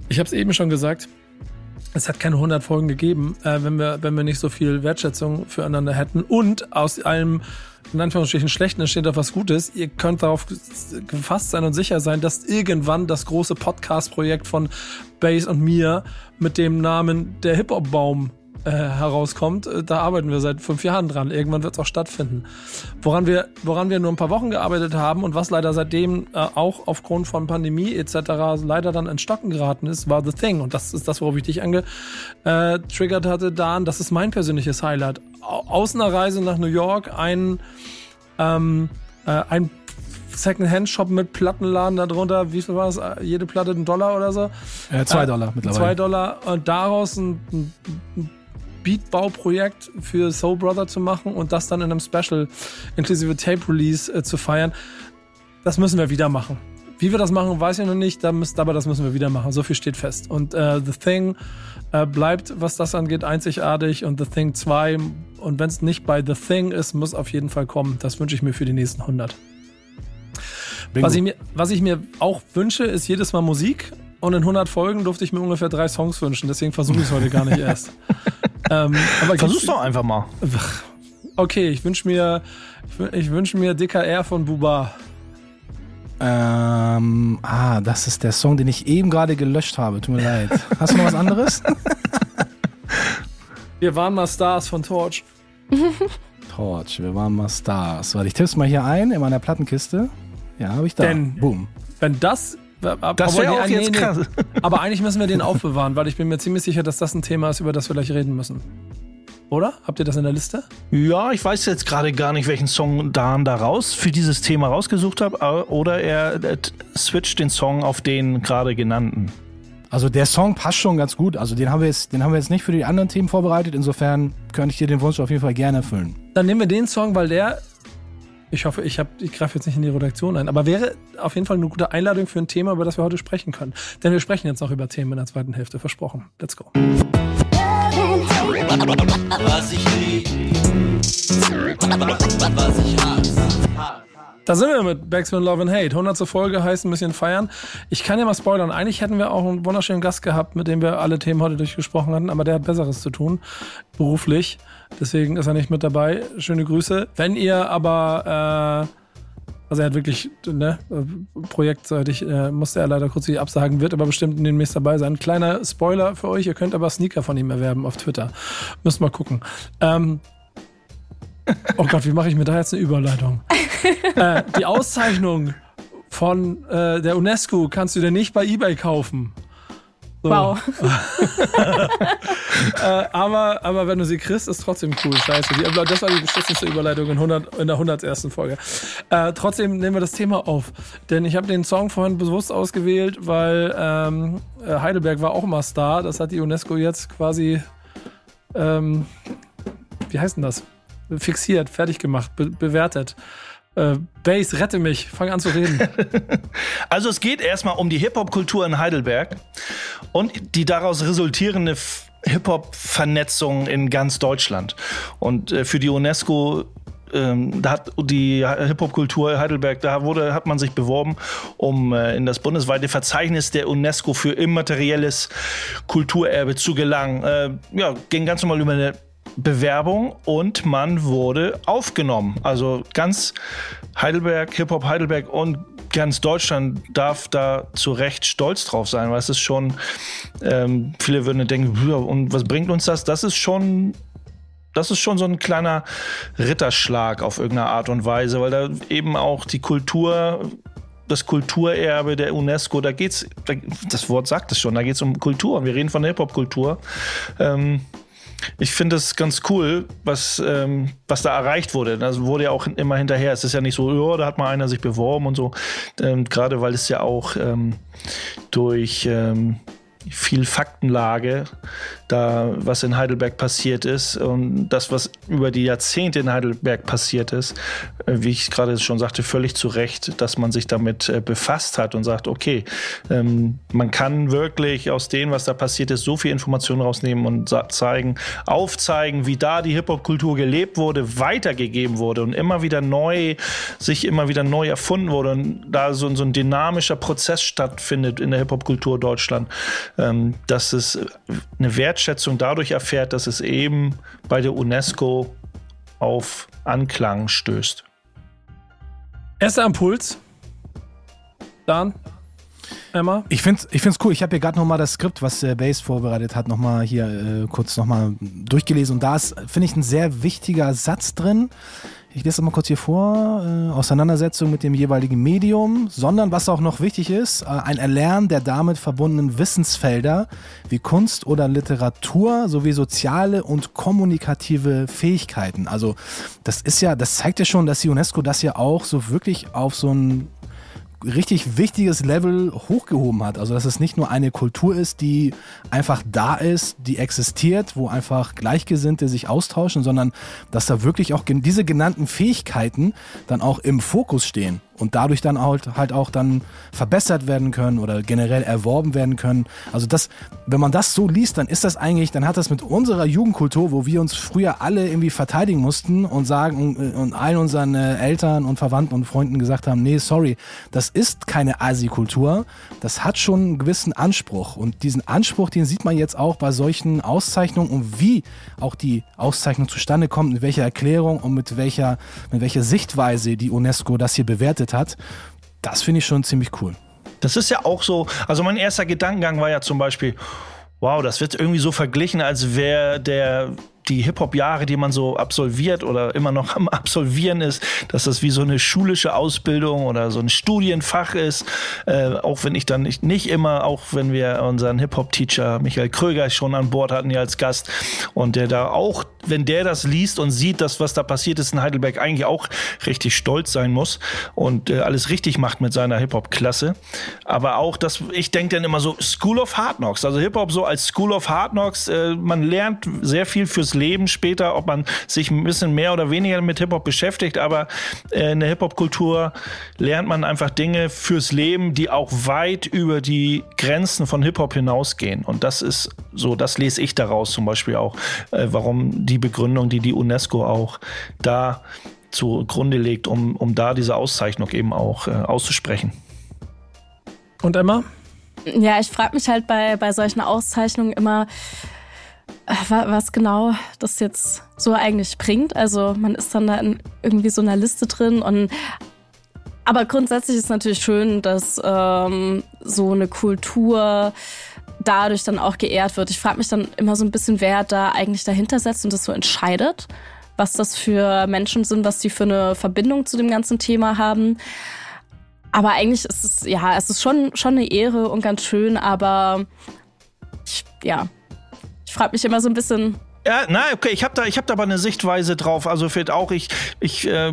Ich habe es eben schon gesagt, es hat keine 100 Folgen gegeben, äh, wenn, wir, wenn wir nicht so viel Wertschätzung füreinander hätten. Und aus allem, in Anführungsstrichen, Schlechten entsteht auch was Gutes. Ihr könnt darauf gefasst sein und sicher sein, dass irgendwann das große Podcast-Projekt von Base und mir mit dem Namen Der Hip-Hop-Baum äh, herauskommt. Äh, Da arbeiten wir seit fünf Jahren dran. Irgendwann wird es auch stattfinden. Woran wir, woran wir nur ein paar Wochen gearbeitet haben und was leider seitdem äh, auch aufgrund von Pandemie etc. leider dann ins Stocken geraten ist, war The Thing. Und das ist das, worauf ich dich angetriggert hatte, Dan. Das ist mein persönliches Highlight. Au- Aus einer Reise nach New York ein, ähm, äh, ein Second-Hand-Shop mit Plattenladen darunter. Wie viel war? Äh, Jede Platte ein Dollar oder so? Äh, zwei Äh, Dollar mittlerweile. Zwei Dollar und daraus ein, ein ein Beatbauprojekt für Soul Brother zu machen und das dann in einem Special inklusive Tape Release äh, zu feiern. Das müssen wir wieder machen. Wie wir das machen, weiß ich noch nicht, aber das müssen wir wieder machen. So viel steht fest. Und äh, The Thing äh, bleibt, was das angeht, einzigartig und The Thing 2 und wenn es nicht bei The Thing ist, muss auf jeden Fall kommen. Das wünsche ich mir für die nächsten 100. Bingo. Was ich, mir, was ich mir auch wünsche, ist jedes Mal Musik. Und in 100 Folgen durfte ich mir ungefähr drei Songs wünschen. Deswegen versuche ich es heute gar nicht erst. ähm, aber Versuch's doch einfach mal. Okay, ich wünsche mir, ich wün- ich wünsche mir DKR von Buba. Ähm, ah, das ist der Song, den ich eben gerade gelöscht habe. Tut mir leid. Hast du noch was anderes? Wir waren mal Stars von Torch. Torch, wir waren mal Stars. Warte, ich tipp's mal hier ein in meiner Plattenkiste. Ja, habe ich da. Denn- Boom. Wenn das. Das wäre auch nee, jetzt nee. krass. Aber eigentlich müssen wir den aufbewahren, weil ich bin mir ziemlich sicher, dass das ein Thema ist, über das wir gleich reden müssen. Oder? Habt ihr das in der Liste? Ja, ich weiß jetzt gerade gar nicht, welchen Song Dan da raus für dieses Thema rausgesucht hat, oder er äh, switcht den Song auf den gerade genannten. Also der Song passt schon ganz gut. Also den haben wir jetzt, den haben wir jetzt nicht für die anderen Themen vorbereitet. Insofern könnte ich dir den Wunsch auf jeden Fall gerne erfüllen. Dann nehmen wir den Song, weil der, ich hoffe, ich, hab, ich greife jetzt nicht in die Redaktion ein, aber wäre auf jeden Fall eine gute Einladung für ein Thema, über das wir heute sprechen können. Denn wir sprechen jetzt noch über Themen in der zweiten Hälfte, versprochen. Let's go. Was ich lieb. Was ich hasse. Da sind wir mit Backspin Love and Hate. 100. Folge heißt ein bisschen feiern. Ich kann ja mal spoilern. Eigentlich hätten wir auch einen wunderschönen Gast gehabt, mit dem wir alle Themen heute durchgesprochen hatten, aber der hat Besseres zu tun, beruflich. Deswegen ist er nicht mit dabei. Schöne Grüße. Wenn ihr aber, äh, also er hat wirklich, ne, äh, projektseitig, äh, musste er leider kurz absagen, wird aber bestimmt demnächst dabei sein. Kleiner Spoiler für euch, ihr könnt aber Sneaker von ihm erwerben auf Twitter. Müsst mal gucken. Ähm, oh Gott, wie mache ich mir da jetzt eine Überleitung? äh, die Auszeichnung von äh, der UNESCO kannst du dir nicht bei eBay kaufen. So. Wow. äh, aber, aber wenn du sie kriegst, ist trotzdem cool. Scheiße. Die, das war die beschissenste Überleitung in, 100, in der 101. Folge. Äh, trotzdem nehmen wir das Thema auf. Denn ich habe den Song vorhin bewusst ausgewählt, weil ähm, äh, Heidelberg war auch mal Star. Das hat die UNESCO jetzt quasi, ähm, wie heißt denn das? Fixiert, fertig gemacht, be bewertet. Äh, Bass, rette mich, fang an zu reden. Also es geht erstmal um die Hip-Hop-Kultur in Heidelberg und die daraus resultierende Hip-Hop-Vernetzung in ganz Deutschland. Und äh, für die UNESCO ähm, da hat die Hip-Hop-Kultur Heidelberg, da wurde, hat man sich beworben, um äh, in das bundesweite Verzeichnis der UNESCO für immaterielles Kulturerbe zu gelangen. Äh, ja, ging ganz normal über eine Bewerbung und man wurde aufgenommen. Also ganz Heidelberg, Hip-Hop Heidelberg und ganz Deutschland darf da zu Recht stolz drauf sein, weil es ist schon, ähm, viele würden denken, "Ja, und was bringt uns das? Das ist schon das ist schon so ein kleiner Ritterschlag auf irgendeine Art und Weise, weil da eben auch die Kultur, das Kulturerbe der UNESCO, da geht's, da, das Wort sagt es schon, da geht es um Kultur wir reden von der Hip-Hop-Kultur. Ähm, ich finde es ganz cool, was, ähm, was da erreicht wurde. Das wurde ja auch immer hinterher. Es ist ja nicht so, ja, da hat mal einer sich beworben und so. Ähm, Gerade weil es ja auch ähm, durch ähm, viel Faktenlage, da was in Heidelberg passiert ist und das, was über die Jahrzehnte in Heidelberg passiert ist, äh, wie ich gerade schon sagte, völlig zu Recht, dass man sich damit äh, befasst hat und sagt, okay, ähm, man kann wirklich aus dem, was da passiert ist, so viel Informationen rausnehmen und zeigen, aufzeigen, wie da die Hip-Hop-Kultur gelebt wurde, weitergegeben wurde und immer wieder neu, sich immer wieder neu erfunden wurde und da so, so ein dynamischer Prozess stattfindet in der Hip-Hop-Kultur Deutschland, ähm, dass es eine Wertschätzung dadurch erfährt, dass es eben bei der UNESCO auf Anklang stößt. Erster Impuls. Dan, Emma. Ich finde es ich find's cool. Ich habe hier gerade nochmal das Skript, was der Base vorbereitet hat, nochmal hier äh, kurz nochmal durchgelesen. Und da ist, finde ich, ein sehr wichtiger Satz drin. Ich lese das mal kurz hier vor. Äh, Auseinandersetzung mit dem jeweiligen Medium, sondern was auch noch wichtig ist, äh, ein Erlernen der damit verbundenen Wissensfelder wie Kunst oder Literatur sowie soziale und kommunikative Fähigkeiten. Also das ist ja, das zeigt ja schon, dass die UNESCO das ja auch so wirklich auf so ein richtig wichtiges Level hochgehoben hat. Also dass es nicht nur eine Kultur ist, die einfach da ist, die existiert, wo einfach Gleichgesinnte sich austauschen, sondern dass da wirklich auch diese genannten Fähigkeiten dann auch im Fokus stehen und dadurch dann halt, halt auch dann verbessert werden können oder generell erworben werden können. Also das, wenn man das so liest, dann ist das eigentlich, dann hat das mit unserer Jugendkultur, wo wir uns früher alle irgendwie verteidigen mussten und sagen und, und allen unseren äh, Eltern und Verwandten und Freunden gesagt haben, nee, sorry, das ist keine Asi-Kultur, das hat schon einen gewissen Anspruch. Und diesen Anspruch, den sieht man jetzt auch bei solchen Auszeichnungen und wie auch die Auszeichnung zustande kommt, mit welcher Erklärung und mit welcher, mit welcher Sichtweise die UNESCO das hier bewertet hat, das finde ich schon ziemlich cool. Das ist ja auch so, also mein erster Gedankengang war ja zum Beispiel, wow, das wird irgendwie so verglichen, als wäre der die Hip-Hop-Jahre, die man so absolviert oder immer noch am Absolvieren ist, dass das wie so eine schulische Ausbildung oder so ein Studienfach ist. Äh, auch wenn ich dann nicht, nicht immer, auch wenn wir unseren Hip-Hop-Teacher Michael Kröger schon an Bord hatten, ja als Gast, und der da auch, wenn der das liest und sieht, dass was da passiert ist in Heidelberg, eigentlich auch richtig stolz sein muss und äh, alles richtig macht mit seiner Hip-Hop-Klasse. Aber auch, dass ich denke dann immer so School of Hard Knocks, also Hip-Hop so als School of Hard Knocks, äh, man lernt sehr viel fürs Leben später, ob man sich ein bisschen mehr oder weniger mit Hip-Hop beschäftigt, aber äh, in der Hip-Hop-Kultur lernt man einfach Dinge fürs Leben, die auch weit über die Grenzen von Hip-Hop hinausgehen. Und das ist so, das lese ich daraus zum Beispiel auch, äh, warum die Begründung, die die UNESCO auch da zugrunde legt, um, um da diese Auszeichnung eben auch äh, auszusprechen. Und Emma? Ja, ich frage mich halt bei, bei solchen Auszeichnungen immer, was genau das jetzt so eigentlich bringt. Also man ist dann da in irgendwie so einer Liste drin und aber grundsätzlich ist es natürlich schön, dass ähm, so eine Kultur dadurch dann auch geehrt wird. Ich frage mich dann immer so ein bisschen, wer da eigentlich dahinter setzt und das so entscheidet, was das für Menschen sind, was die für eine Verbindung zu dem ganzen Thema haben. Aber eigentlich ist es, ja, es ist schon, schon eine Ehre und ganz schön, aber ich, ja, frage mich immer so ein bisschen. Ja, na, okay, ich habe da, hab da aber eine Sichtweise drauf. Also vielleicht auch, ich, ich äh,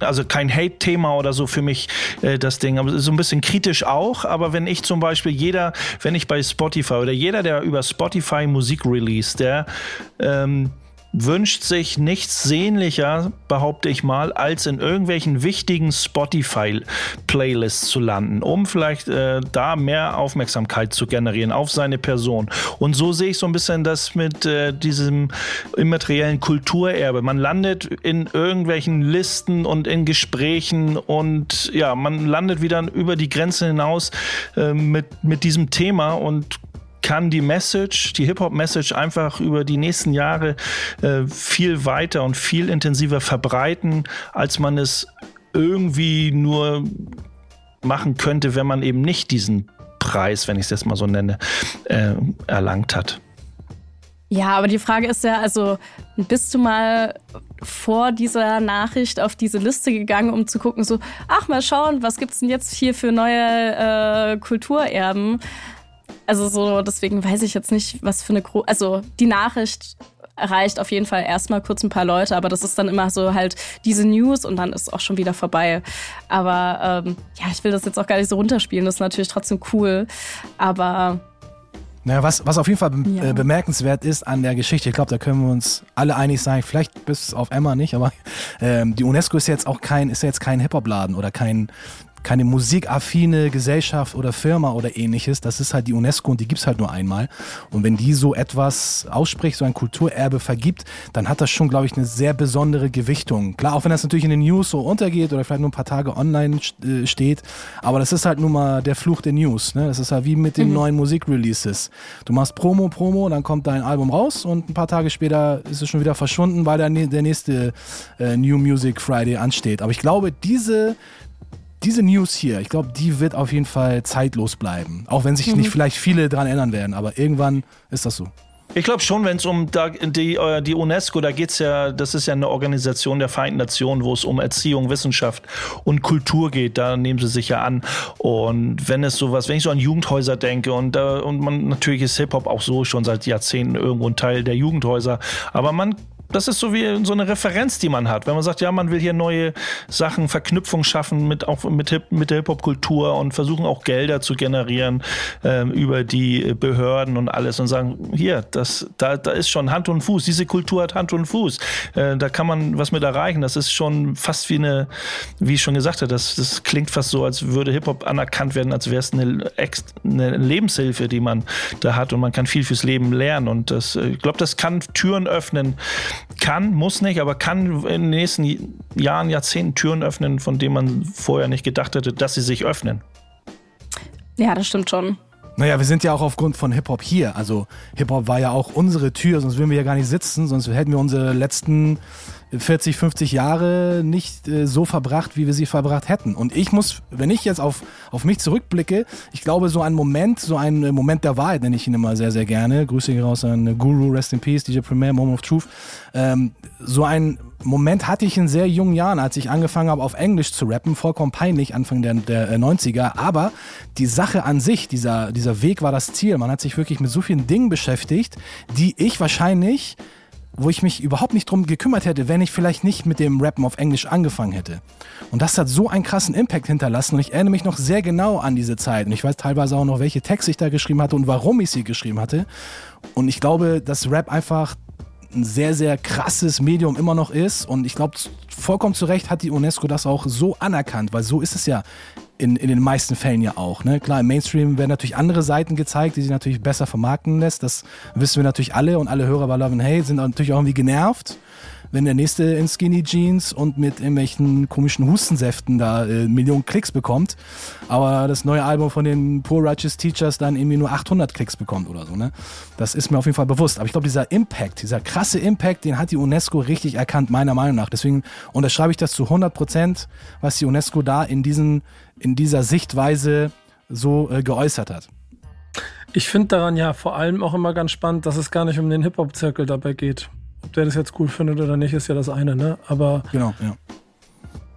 also kein Hate-Thema oder so für mich äh, das Ding, aber so ein bisschen kritisch auch. Aber wenn ich zum Beispiel jeder, wenn ich bei Spotify oder jeder, der über Spotify Musik release, der ähm, wünscht sich nichts sehnlicher, behaupte ich mal, als in irgendwelchen wichtigen Spotify-Playlists zu landen, um vielleicht äh, da mehr Aufmerksamkeit zu generieren auf seine Person. Und so sehe ich so ein bisschen das mit äh, diesem immateriellen Kulturerbe. Man landet in irgendwelchen Listen und in Gesprächen und ja, man landet wieder über die Grenze hinaus äh, mit, mit diesem Thema und kann die Message, die Hip-Hop-Message einfach über die nächsten Jahre äh, viel weiter und viel intensiver verbreiten, als man es irgendwie nur machen könnte, wenn man eben nicht diesen Preis, wenn ich es jetzt mal so nenne, äh, erlangt hat. Ja, aber die Frage ist ja, also bist du mal vor dieser Nachricht auf diese Liste gegangen, um zu gucken, so, ach mal schauen, was gibt's denn jetzt hier für neue äh, Kulturerben? Also so, deswegen weiß ich jetzt nicht, was für eine Gro Also die Nachricht erreicht auf jeden Fall erstmal kurz ein paar Leute, aber das ist dann immer so halt diese News und dann ist auch schon wieder vorbei. Aber ähm, ja, ich will das jetzt auch gar nicht so runterspielen, das ist natürlich trotzdem cool. Aber naja, was, was auf jeden Fall ja. äh, bemerkenswert ist an der Geschichte, ich glaube, da können wir uns alle einig sein, vielleicht bis auf Emma nicht, aber ähm, die UNESCO ist jetzt auch kein, ist ja jetzt kein Hip-Hop-Laden oder kein, keine musikaffine Gesellschaft oder Firma oder ähnliches. Das ist halt die UNESCO und die gibt's halt nur einmal. Und wenn die so etwas ausspricht, so ein Kulturerbe vergibt, dann hat das schon, glaube ich, eine sehr besondere Gewichtung. Klar, auch wenn das natürlich in den News so untergeht oder vielleicht nur ein paar Tage online äh, steht, aber das ist halt nun mal der Fluch der News. Ne? Das ist halt wie mit den mhm. neuen Musikreleases. Du machst Promo, Promo, dann kommt dein Album raus und ein paar Tage später ist es schon wieder verschwunden, weil der, der nächste äh, New Music Friday ansteht. Aber ich glaube, diese diese News hier, ich glaube, die wird auf jeden Fall zeitlos bleiben. Auch wenn sich mhm. nicht vielleicht viele daran erinnern werden, aber irgendwann ist das so. Ich glaube schon, wenn es um die, äh, die UNESCO, da geht es ja, das ist ja eine Organisation der Vereinten Nationen, wo es um Erziehung, Wissenschaft und Kultur geht, da nehmen sie sich ja an. Und wenn es sowas, wenn ich so an Jugendhäuser denke und, da, und man natürlich ist Hip-Hop auch so schon seit Jahrzehnten irgendwo ein Teil der Jugendhäuser, aber man das ist so wie so eine Referenz, die man hat. Wenn man sagt, ja, man will hier neue Sachen, Verknüpfung schaffen mit auch mit, Hip, mit der Hip-Hop-Kultur und versuchen auch Gelder zu generieren äh, über die Behörden und alles und sagen, hier, das, da, da ist schon Hand und Fuß. Diese Kultur hat Hand und Fuß. Äh, da kann man was mit erreichen. Das ist schon fast wie eine, wie ich schon gesagt habe, das, das klingt fast so, als würde Hip-Hop anerkannt werden, als wäre es eine, eine Lebenshilfe, die man da hat und man kann viel fürs Leben lernen. Und das, äh, ich glaube, das kann Türen öffnen, kann, muss nicht, aber kann in den nächsten Jahren, Jahrzehnten Türen öffnen, von denen man vorher nicht gedacht hätte, dass sie sich öffnen. Ja, das stimmt schon. Naja, wir sind ja auch aufgrund von Hip-Hop hier. Also Hip-Hop war ja auch unsere Tür, sonst würden wir ja gar nicht sitzen, sonst hätten wir unsere letzten 40, 50 Jahre nicht äh, so verbracht, wie wir sie verbracht hätten. Und ich muss, wenn ich jetzt auf, auf mich zurückblicke, ich glaube, so ein Moment, so ein äh, Moment der Wahrheit nenne ich ihn immer sehr, sehr gerne. Grüße hier raus an Guru, Rest in Peace, DJ Premier, Moment of Truth. Ähm, so ein Moment hatte ich in sehr jungen Jahren, als ich angefangen habe, auf Englisch zu rappen. Vollkommen peinlich, Anfang der, der 90er. Aber die Sache an sich, dieser, dieser Weg war das Ziel. Man hat sich wirklich mit so vielen Dingen beschäftigt, die ich wahrscheinlich wo ich mich überhaupt nicht drum gekümmert hätte, wenn ich vielleicht nicht mit dem Rappen auf Englisch angefangen hätte. Und das hat so einen krassen Impact hinterlassen und ich erinnere mich noch sehr genau an diese Zeit. Und ich weiß teilweise auch noch, welche Texte ich da geschrieben hatte und warum ich sie geschrieben hatte. Und ich glaube, dass Rap einfach ein sehr, sehr krasses Medium immer noch ist. Und ich glaube, vollkommen zu Recht hat die UNESCO das auch so anerkannt, weil so ist es ja in, in den meisten Fällen ja auch. Ne? Klar, im Mainstream werden natürlich andere Seiten gezeigt, die sich natürlich besser vermarkten lässt. Das wissen wir natürlich alle und alle Hörer bei Love and Hate sind natürlich auch irgendwie genervt wenn der nächste in Skinny Jeans und mit irgendwelchen komischen Hustensäften da äh, Millionen Klicks bekommt, aber das neue Album von den Poor Righteous Teachers dann irgendwie nur 800 Klicks bekommt oder so. Ne? Das ist mir auf jeden Fall bewusst. Aber ich glaube, dieser Impact, dieser krasse Impact, den hat die UNESCO richtig erkannt, meiner Meinung nach. Deswegen unterschreibe ich das zu 100 Prozent, was die UNESCO da in, diesen, in dieser Sichtweise so äh, geäußert hat. Ich finde daran ja vor allem auch immer ganz spannend, dass es gar nicht um den Hip-Hop-Zirkel dabei geht. Ob der das jetzt cool findet oder nicht, ist ja das eine, ne? Aber genau, ja.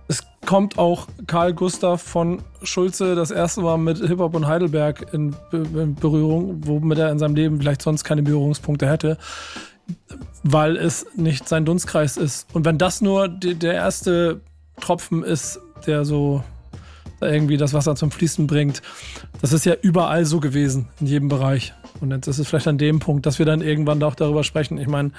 es kommt auch Karl Gustav von Schulze das erste Mal mit Hip-Hop und Heidelberg in, in Berührung, womit er in seinem Leben vielleicht sonst keine Berührungspunkte hätte weil es nicht sein Dunstkreis ist. Und wenn das nur die, der erste Tropfen ist, der so irgendwie das Wasser zum Fließen bringt, das ist ja überall so gewesen, in jedem Bereich. Und jetzt ist es vielleicht an dem Punkt, dass wir dann irgendwann auch darüber sprechen. Ich meine,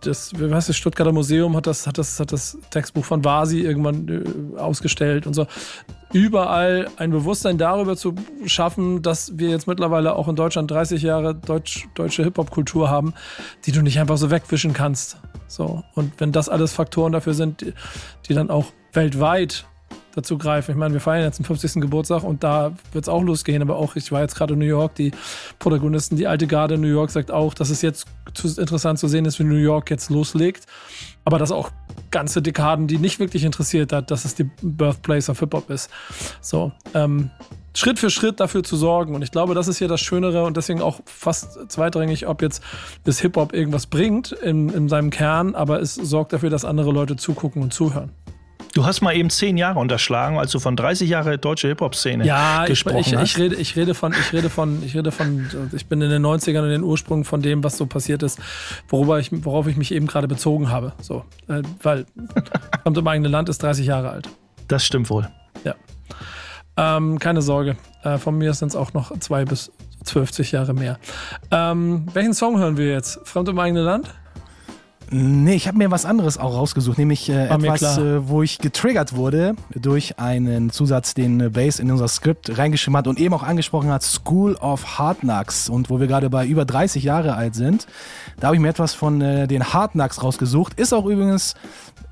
das, heißt das Stuttgarter Museum hat das, hat das, hat das Textbuch von Vasi irgendwann äh, ausgestellt und so. Überall ein Bewusstsein darüber zu schaffen, dass wir jetzt mittlerweile auch in Deutschland 30 Jahre Deutsch, deutsche Hip-Hop-Kultur haben, die du nicht einfach so wegwischen kannst. So. Und wenn das alles Faktoren dafür sind, die, die dann auch weltweit dazu greifen. Ich meine, wir feiern jetzt den 50. Geburtstag und da wird es auch losgehen, aber auch, ich war jetzt gerade in New York, die Protagonisten, die alte Garde in New York sagt auch, dass es jetzt interessant zu sehen ist, wie New York jetzt loslegt. Aber dass auch ganze Dekaden, die nicht wirklich interessiert hat, dass es die Birthplace of Hip-Hop ist. So, ähm, Schritt für Schritt dafür zu sorgen. Und ich glaube, das ist hier das Schönere und deswegen auch fast zweitrangig, ob jetzt das Hip-Hop irgendwas bringt in, in seinem Kern, aber es sorgt dafür, dass andere Leute zugucken und zuhören. Du hast mal eben zehn Jahre unterschlagen, als du von 30 Jahre deutsche Hip-Hop-Szene ja, gesprochen ich, ich, hast. Ich rede, ich rede von, ich rede von, ich rede von, ich bin in den 90ern und den Ursprung von dem, was so passiert ist, worüber ich, worauf ich mich eben gerade bezogen habe. So, äh, weil kommt im eigenen Land ist 30 Jahre alt. Das stimmt wohl. Ja. Ähm, keine Sorge. Äh, von mir sind es auch noch zwei bis 50 Jahre mehr. Ähm, welchen Song hören wir jetzt? Fremd im eigenen Land? Nee, ich habe mir was anderes auch rausgesucht, nämlich äh, etwas, äh, wo ich getriggert wurde durch einen Zusatz, den äh, Base in unser Skript reingeschrieben hat und eben auch angesprochen hat, School of Hard Knocks. Und wo wir gerade bei über 30 Jahre alt sind, da habe ich mir etwas von äh, den Hard Knocks rausgesucht. Ist auch übrigens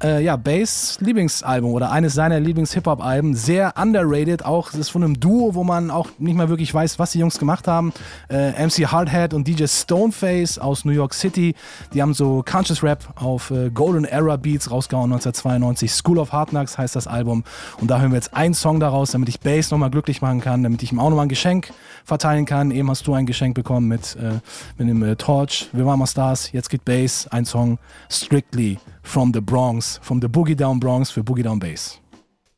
äh, ja, Bass Lieblingsalbum oder eines seiner Lieblings-Hip-Hop-Alben. Sehr underrated, auch das ist von einem Duo, wo man auch nicht mehr wirklich weiß, was die Jungs gemacht haben. Äh, MC Hardhead und DJ Stoneface aus New York City. Die haben so Conscious Rap auf äh, Golden Era Beats rausgehauen 1992. School of Hard Knocks heißt das Album. Und da hören wir jetzt einen Song daraus, damit ich Bass nochmal glücklich machen kann, damit ich ihm auch nochmal ein Geschenk verteilen kann. Eben hast du ein Geschenk bekommen mit, äh, mit dem äh, Torch. Wir waren mal Stars. Jetzt geht Bass, ein Song Strictly from the Bronx, from the Boogie Down Bronx für Boogie Down Bass.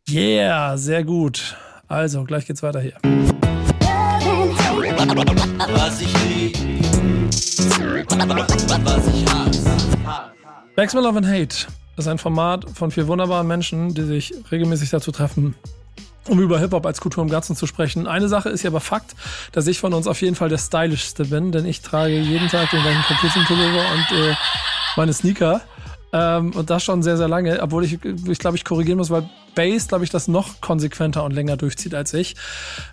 Yeah, sehr gut. Also, gleich geht's weiter hier. Was ich lieb, was ich hasse. Maxwell Love and Hate ist ein Format von vier wunderbaren Menschen, die sich regelmäßig dazu treffen, um über Hip-Hop als Kultur im Ganzen zu sprechen. Eine Sache ist ja aber Fakt, dass ich von uns auf jeden Fall der stylischste bin, denn ich trage jeden Tag den gleichen Kapuzenpullover und äh, meine Sneaker. Ähm, und das schon sehr, sehr lange, obwohl ich, ich glaube, ich korrigieren muss, weil Bass, glaube ich, das noch konsequenter und länger durchzieht als ich.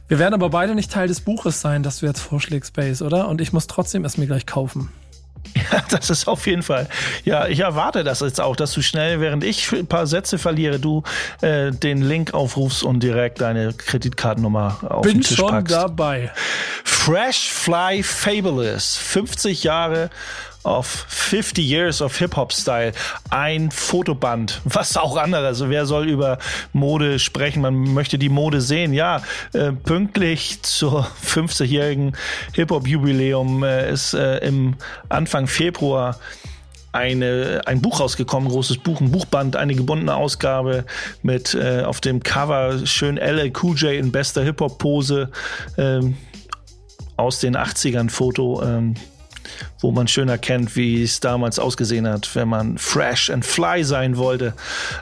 Wir werden aber beide nicht Teil des Buches sein, das du jetzt vorschlägst, Bass, oder? Und ich muss trotzdem es mir gleich kaufen. Ja, das ist auf jeden Fall. Ja, ich erwarte das jetzt auch, dass du schnell, während ich ein paar Sätze verliere, du äh, den Link aufrufst und direkt deine Kreditkartennummer auf Bin den Tisch schon packst. dabei. Fresh Fly Fabulous, 50 Jahre of 50 Years of Hip-Hop-Style. Ein Fotoband. Was auch anderes. Also wer soll über Mode sprechen? Man möchte die Mode sehen. Ja, äh, pünktlich zur 50-jährigen Hip-Hop-Jubiläum äh, ist äh, im Anfang Februar eine, ein Buch rausgekommen, großes Buch, ein Buchband, eine gebundene Ausgabe mit äh, auf dem Cover schön LL Cool J in bester Hip-Hop-Pose ähm, aus den 80ern Foto. Ähm, wo man schön erkennt, wie es damals ausgesehen hat, wenn man fresh and fly sein wollte.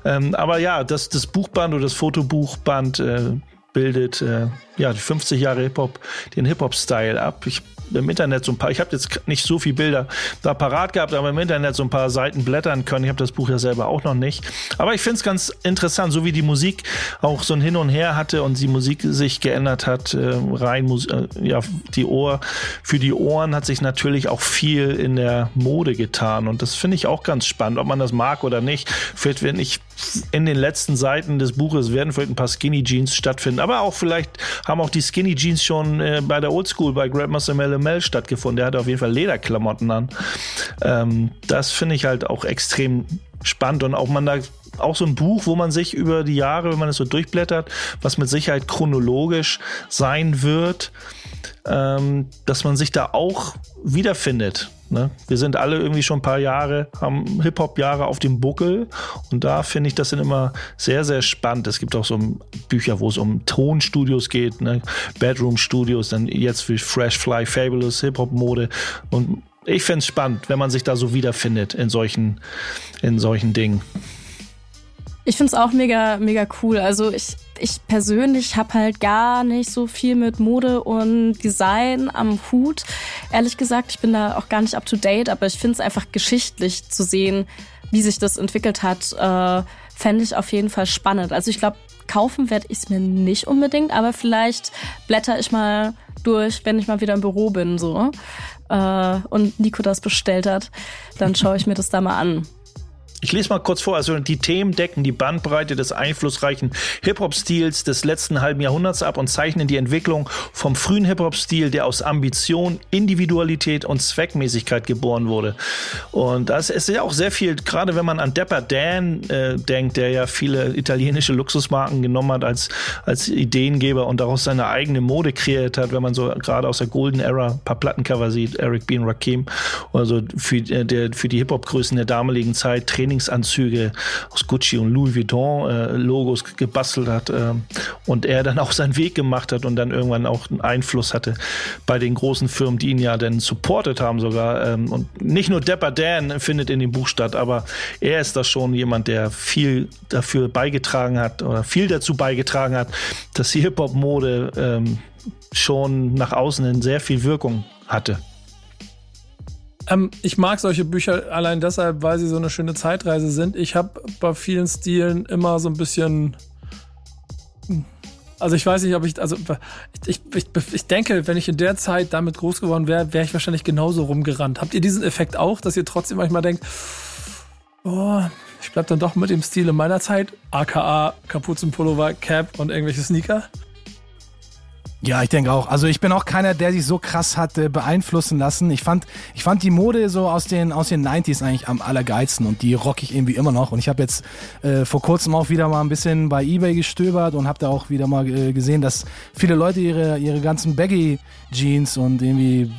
Ähm, aber ja, das, das Buchband oder das Fotobuchband äh, bildet äh, ja die 50 Jahre Hip-Hop, den Hip-Hop-Style ab. Ich im Internet so ein paar, ich habe jetzt nicht so viel Bilder da parat gehabt, aber im Internet so ein paar Seiten blättern können. Ich habe das Buch ja selber auch noch nicht. Aber ich finde es ganz interessant, so wie die Musik auch so ein Hin und Her hatte und die Musik sich geändert hat, äh, rein, äh, ja, die Ohr, für die Ohren hat sich natürlich auch viel in der Mode getan und das finde ich auch ganz spannend, ob man das mag oder nicht. Vielleicht, wenn ich in den letzten Seiten des Buches werden vielleicht ein paar Skinny Jeans stattfinden, aber auch vielleicht haben auch die Skinny Jeans schon äh, bei der Oldschool bei Grandmaster Mel stattgefunden. Der hat auf jeden Fall Lederklamotten an. Ähm, das finde ich halt auch extrem spannend und auch man da auch so ein Buch, wo man sich über die Jahre, wenn man es so durchblättert, was mit Sicherheit chronologisch sein wird, ähm, dass man sich da auch wiederfindet. Ne? Wir sind alle irgendwie schon ein paar Jahre, haben Hip-Hop-Jahre auf dem Buckel und da finde ich das dann immer sehr, sehr spannend. Es gibt auch so Bücher, wo es um Tonstudios geht, ne? Bedroom-Studios, dann jetzt wie Fresh Fly, Fabulous, Hip-Hop-Mode und ich fände es spannend, wenn man sich da so wiederfindet in solchen, in solchen Dingen. Ich finde es auch mega, mega cool. Also ich, ich persönlich habe halt gar nicht so viel mit Mode und Design am Hut. Ehrlich gesagt, ich bin da auch gar nicht up to date, aber ich finde es einfach geschichtlich zu sehen, wie sich das entwickelt hat, äh, fände ich auf jeden Fall spannend. Also ich glaube, kaufen werde ich es mir nicht unbedingt, aber vielleicht blätter ich mal durch, wenn ich mal wieder im Büro bin, so. Äh, und Nico das bestellt hat, dann schaue ich mir das da mal an. Ich lese mal kurz vor. Also die Themen decken die Bandbreite des einflussreichen Hip-Hop-Stils des letzten halben Jahrhunderts ab und zeichnen die Entwicklung vom frühen Hip-Hop-Stil, der aus Ambition, Individualität und Zweckmäßigkeit geboren wurde. Und das ist ja auch sehr viel, gerade wenn man an Dapper Dan äh, denkt, der ja viele italienische Luxusmarken genommen hat als, als Ideengeber und daraus seine eigene Mode kreiert hat, wenn man so gerade aus der Golden Era ein paar Plattencover sieht, Eric B. und Rakim, also für, äh, der, für die Hip-Hop-Größen der damaligen Zeit, Training Trainingsanzüge aus Gucci und Louis Vuitton äh, Logos gebastelt hat äh, und er dann auch seinen Weg gemacht hat und dann irgendwann auch einen Einfluss hatte bei den großen Firmen, die ihn ja dann supportet haben sogar. Ähm, und nicht nur Dapper Dan findet in dem Buch statt, aber er ist da schon jemand, der viel dafür beigetragen hat oder viel dazu beigetragen hat, dass die Hip-Hop-Mode ähm, schon nach außen in sehr viel Wirkung hatte. Ähm, ich mag solche Bücher allein deshalb, weil sie so eine schöne Zeitreise sind. Ich habe bei vielen Stilen immer so ein bisschen. Also ich weiß nicht, ob ich, also ich, ich, ich denke, wenn ich in der Zeit damit groß geworden wäre, wäre ich wahrscheinlich genauso rumgerannt. Habt ihr diesen Effekt auch, dass ihr trotzdem manchmal denkt, oh, ich bleib dann doch mit dem Stil in meiner Zeit, aka Kapuzenpullover, Cap und irgendwelche Sneaker? Ja, ich denke auch. Also ich bin auch keiner, der sich so krass hat äh, beeinflussen lassen. Ich fand, ich fand die Mode so aus den aus den 90s eigentlich am allergeilsten und die rock ich irgendwie immer noch. Und ich habe jetzt äh, vor kurzem auch wieder mal ein bisschen bei eBay gestöbert und habe da auch wieder mal äh, gesehen, dass viele Leute ihre ihre ganzen Baggy Jeans und irgendwie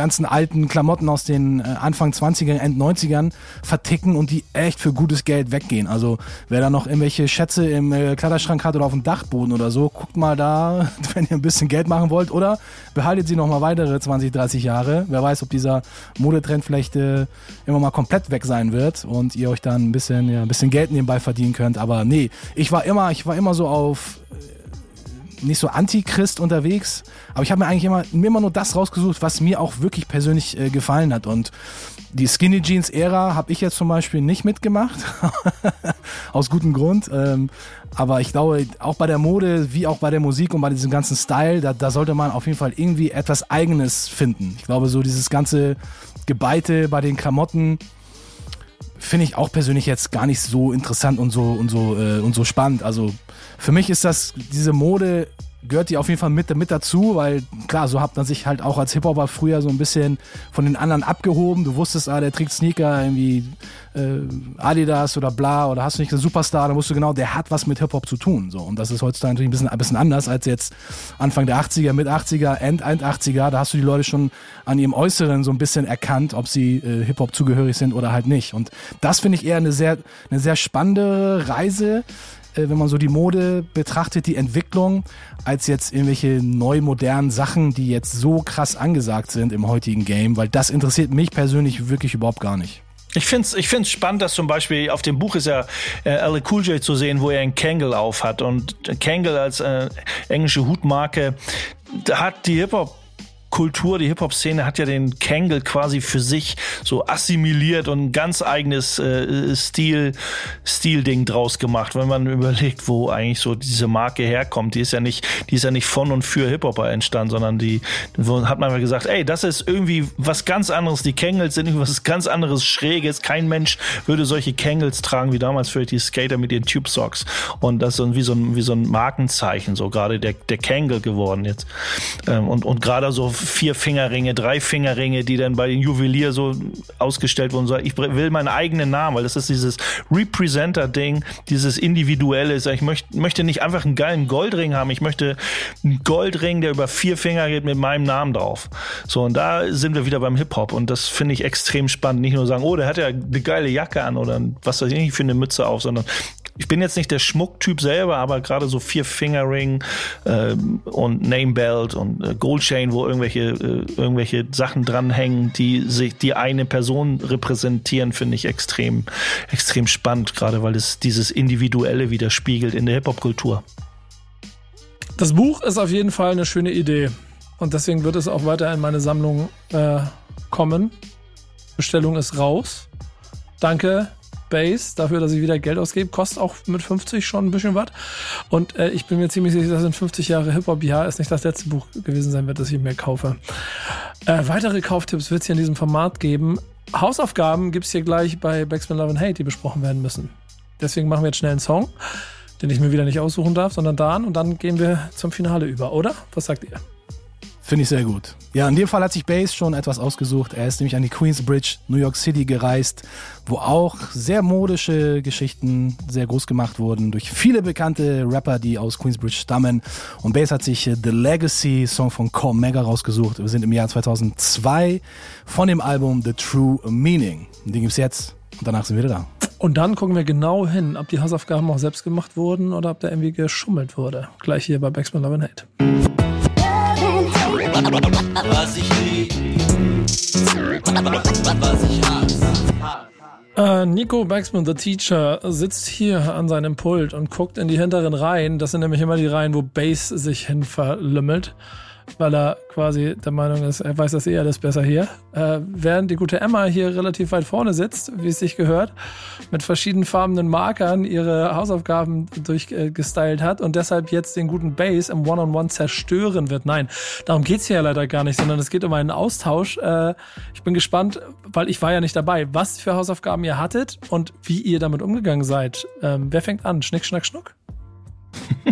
ganzen alten Klamotten aus den äh, Anfang 20er, End 90ern verticken und die echt für gutes Geld weggehen. Also wer da noch irgendwelche Schätze im äh, Kleiderschrank hat oder auf dem Dachboden oder so, guckt mal da, wenn ihr ein bisschen Geld machen wollt oder behaltet sie noch mal weitere 20, 30 Jahre. Wer weiß, ob dieser Modetrend vielleicht äh, immer mal komplett weg sein wird und ihr euch dann ein bisschen, ja, ein bisschen Geld nebenbei verdienen könnt. Aber nee, ich war immer, ich war immer so auf nicht so Antichrist unterwegs, aber ich habe mir eigentlich immer, mir immer nur das rausgesucht, was mir auch wirklich persönlich äh, gefallen hat. Und die Skinny Jeans Ära habe ich jetzt zum Beispiel nicht mitgemacht, aus gutem Grund. Ähm, aber ich glaube, auch bei der Mode, wie auch bei der Musik und bei diesem ganzen Style, da, da sollte man auf jeden Fall irgendwie etwas Eigenes finden. Ich glaube, so dieses ganze Gebeite bei den Klamotten, finde ich auch persönlich jetzt gar nicht so interessant und so und so äh, und so spannend. Also für mich ist das diese Mode gehört die auf jeden Fall mit, mit dazu, weil klar, so hat man sich halt auch als Hip-Hopper früher so ein bisschen von den anderen abgehoben. Du wusstest, ah, der trägt Sneaker, irgendwie äh, Adidas oder bla oder hast du nicht einen Superstar, dann wusstest du genau, der hat was mit Hip-Hop zu tun. So. Und das ist heutzutage natürlich ein bisschen, ein bisschen anders als jetzt Anfang der 80er, mit 80er, End, End 80er. Da hast du die Leute schon an ihrem Äußeren so ein bisschen erkannt, ob sie äh, Hip-Hop zugehörig sind oder halt nicht. Und das finde ich eher eine sehr, eine sehr spannende Reise wenn man so die Mode betrachtet, die Entwicklung, als jetzt irgendwelche neu modernen Sachen, die jetzt so krass angesagt sind im heutigen Game, weil das interessiert mich persönlich wirklich überhaupt gar nicht. Ich finde es ich find's spannend, dass zum Beispiel auf dem Buch ist ja äh, Cool J zu sehen, wo er einen Kangle auf hat. Und Kangle als äh, englische Hutmarke hat die Hip-Hop Kultur, die Hip-Hop-Szene hat ja den Kangle quasi für sich so assimiliert und ein ganz eigenes äh, Stil, Stil-Ding draus gemacht. Wenn man überlegt, wo eigentlich so diese Marke herkommt, die ist ja nicht, die ist ja nicht von und für Hip-Hopper entstanden, sondern die, hat man mal gesagt, ey, das ist irgendwie was ganz anderes. Die Kangles sind irgendwie was ganz anderes, Schräges. Kein Mensch würde solche Kangles tragen wie damals für die Skater mit den Tube Socks. Und das ist wie so ein, wie so ein Markenzeichen, so gerade der, der Kangle geworden jetzt. Ähm, und, und gerade so vier Fingerringe, drei Fingerringe, die dann bei den Juwelier so ausgestellt wurden. So, ich will meinen eigenen Namen, weil das ist dieses Representer-Ding, dieses individuelle. Ich möchte, möchte nicht einfach einen geilen Goldring haben. Ich möchte einen Goldring, der über vier Finger geht mit meinem Namen drauf. So, und da sind wir wieder beim Hip-Hop. Und das finde ich extrem spannend. Nicht nur sagen, oh, der hat ja eine geile Jacke an oder was weiß ich nicht für eine Mütze auf, sondern ich bin jetzt nicht der Schmucktyp selber, aber gerade so vier Fingerring äh, und Namebelt und äh, Goldchain, wo irgendwelche äh, irgendwelche Sachen dranhängen, die sich die eine Person repräsentieren, finde ich extrem extrem spannend, gerade weil es dieses individuelle widerspiegelt in der Hip Hop Kultur. Das Buch ist auf jeden Fall eine schöne Idee und deswegen wird es auch weiter in meine Sammlung äh, kommen. Bestellung ist raus. Danke Base dafür, dass ich wieder Geld ausgebe. Kostet auch mit 50 schon ein bisschen was. Und äh, ich bin mir ziemlich sicher, dass in 50 Jahre Hip-Hop-Jahr ist nicht das letzte Buch gewesen sein wird, das ich mir kaufe. Äh, weitere Kauftipps wird es hier in diesem Format geben. Hausaufgaben gibt es hier gleich bei Backspin Love and Hate, die besprochen werden müssen. Deswegen machen wir jetzt schnell einen Song, den ich mir wieder nicht aussuchen darf, sondern Dan und dann gehen wir zum Finale über, oder? Was sagt ihr? Finde ich sehr gut. Ja, in dem Fall hat sich Bass schon etwas ausgesucht. Er ist nämlich an die Queensbridge, New York City gereist, wo auch sehr modische Geschichten sehr groß gemacht wurden durch viele bekannte Rapper, die aus Queensbridge stammen. Und Bass hat sich The Legacy Song von Core Mega rausgesucht. Wir sind im Jahr 2002 von dem Album The True Meaning. Den gibt's jetzt und danach sind wir wieder da. Und dann gucken wir genau hin, ob die Hausaufgaben auch selbst gemacht wurden oder ob da irgendwie geschummelt wurde. Gleich hier bei Backspin Love and Hate. Äh, Nico Baxman, the Teacher, sitzt hier an seinem Pult und guckt in die hinteren Reihen. Das sind nämlich immer die Reihen, wo Bass sich hin verlümmelt weil er quasi der Meinung ist, er weiß das eh alles besser hier. Äh, während die gute Emma hier relativ weit vorne sitzt, wie es sich gehört, mit verschiedenfarbenen Markern ihre Hausaufgaben durchgestylt hat und deshalb jetzt den guten Bass im One-on-One -on -One zerstören wird. Nein, darum geht's hier ja leider gar nicht, sondern es geht um einen Austausch. Äh, ich bin gespannt, weil ich war ja nicht dabei, was für Hausaufgaben ihr hattet und wie ihr damit umgegangen seid. Ähm, wer fängt an? Schnick, schnack, schnuck?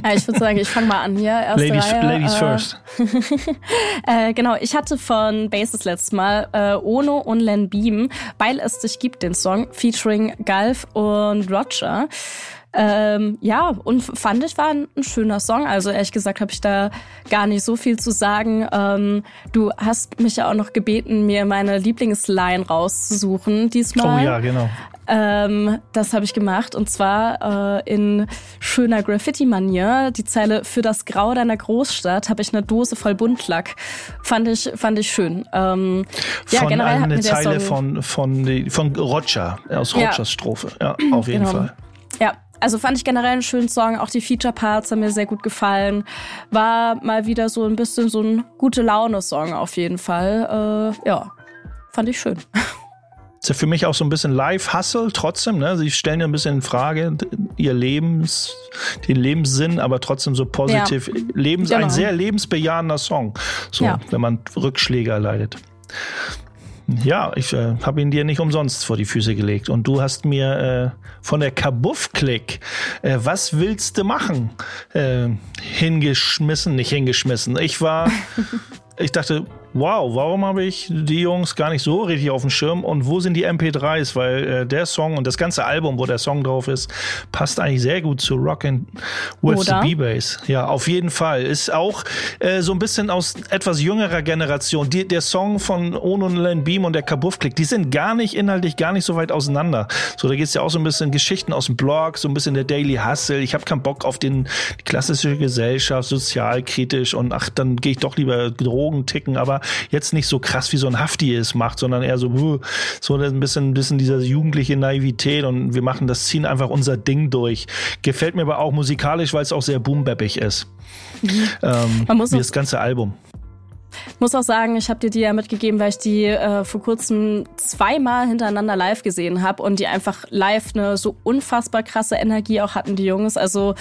Ja, ich würde sagen, ich fange mal an hier. Erste Ladies, Reihe. ladies äh, first. äh, genau, ich hatte von Bases letztes Mal äh, Ono und Len Beam, weil es dich gibt, den Song, featuring Galf und Roger. Ähm, ja, und fand ich war ein, ein schöner Song. Also ehrlich gesagt habe ich da gar nicht so viel zu sagen. Ähm, du hast mich ja auch noch gebeten, mir meine Lieblingsline rauszusuchen diesmal. Oh ja, genau. Ähm, das habe ich gemacht und zwar äh, in schöner Graffiti-Manier. Die Zeile für das Grau deiner Großstadt habe ich eine Dose voll Buntlack. Fand ich fand ich schön. Ähm, ja, von generell hat eine mir der Zeile Song, von, von, von Roger, aus Ja. Rogers Strophe. Ja, auf jeden Genau. Fall. Ja, also fand ich generell einen schönen Song. Auch die Feature-Parts haben mir sehr gut gefallen. War mal wieder so ein bisschen so ein gute Laune-Song auf jeden Fall. Äh, ja, fand ich schön. Ist ja für mich auch so ein bisschen Live-Hustle trotzdem. Ne? Sie stellen ja ein bisschen in Frage ihr Lebens, den Lebenssinn, aber trotzdem so positiv. Lebens, Genau. Ein sehr lebensbejahender Song. So, Ja. wenn man Rückschläge erleidet. ja, ich äh, habe ihn dir nicht umsonst vor die Füße gelegt. Und du hast mir äh, von der Kabuff-Klick, äh, was willst du machen, äh, hingeschmissen, nicht hingeschmissen. Ich war, ich dachte, wow, warum habe ich die Jungs gar nicht so richtig auf dem Schirm und wo sind die MP3s? Weil äh, der Song und das ganze Album, wo der Song drauf ist, passt eigentlich sehr gut zu Rockin' with Oder? the B-Bass. Ja, auf jeden Fall. Ist auch äh, so ein bisschen aus etwas jüngerer Generation. Die, der Song von Ono und Len Beam und der Kabuff-Klick, die sind gar nicht inhaltlich gar nicht so weit auseinander. So, da geht's ja auch so ein bisschen Geschichten aus dem Blog, so ein bisschen der Daily Hustle. Ich habe keinen Bock auf den, die klassische Gesellschaft, sozialkritisch und ach, dann gehe ich doch lieber Drogen ticken, aber jetzt nicht so krass wie so ein Hafti es macht, sondern eher so, so ein bisschen, ein bisschen dieser jugendliche Naivität und wir machen das, ziehen einfach unser Ding durch. Gefällt mir aber auch musikalisch, weil es auch sehr boombappig ist. Ähm, Man muss wie das ganze Album. Muss auch sagen, ich habe dir die ja mitgegeben, weil ich die äh, vor kurzem zweimal hintereinander live gesehen habe und die einfach live eine so unfassbar krasse Energie auch hatten, die Jungs. Also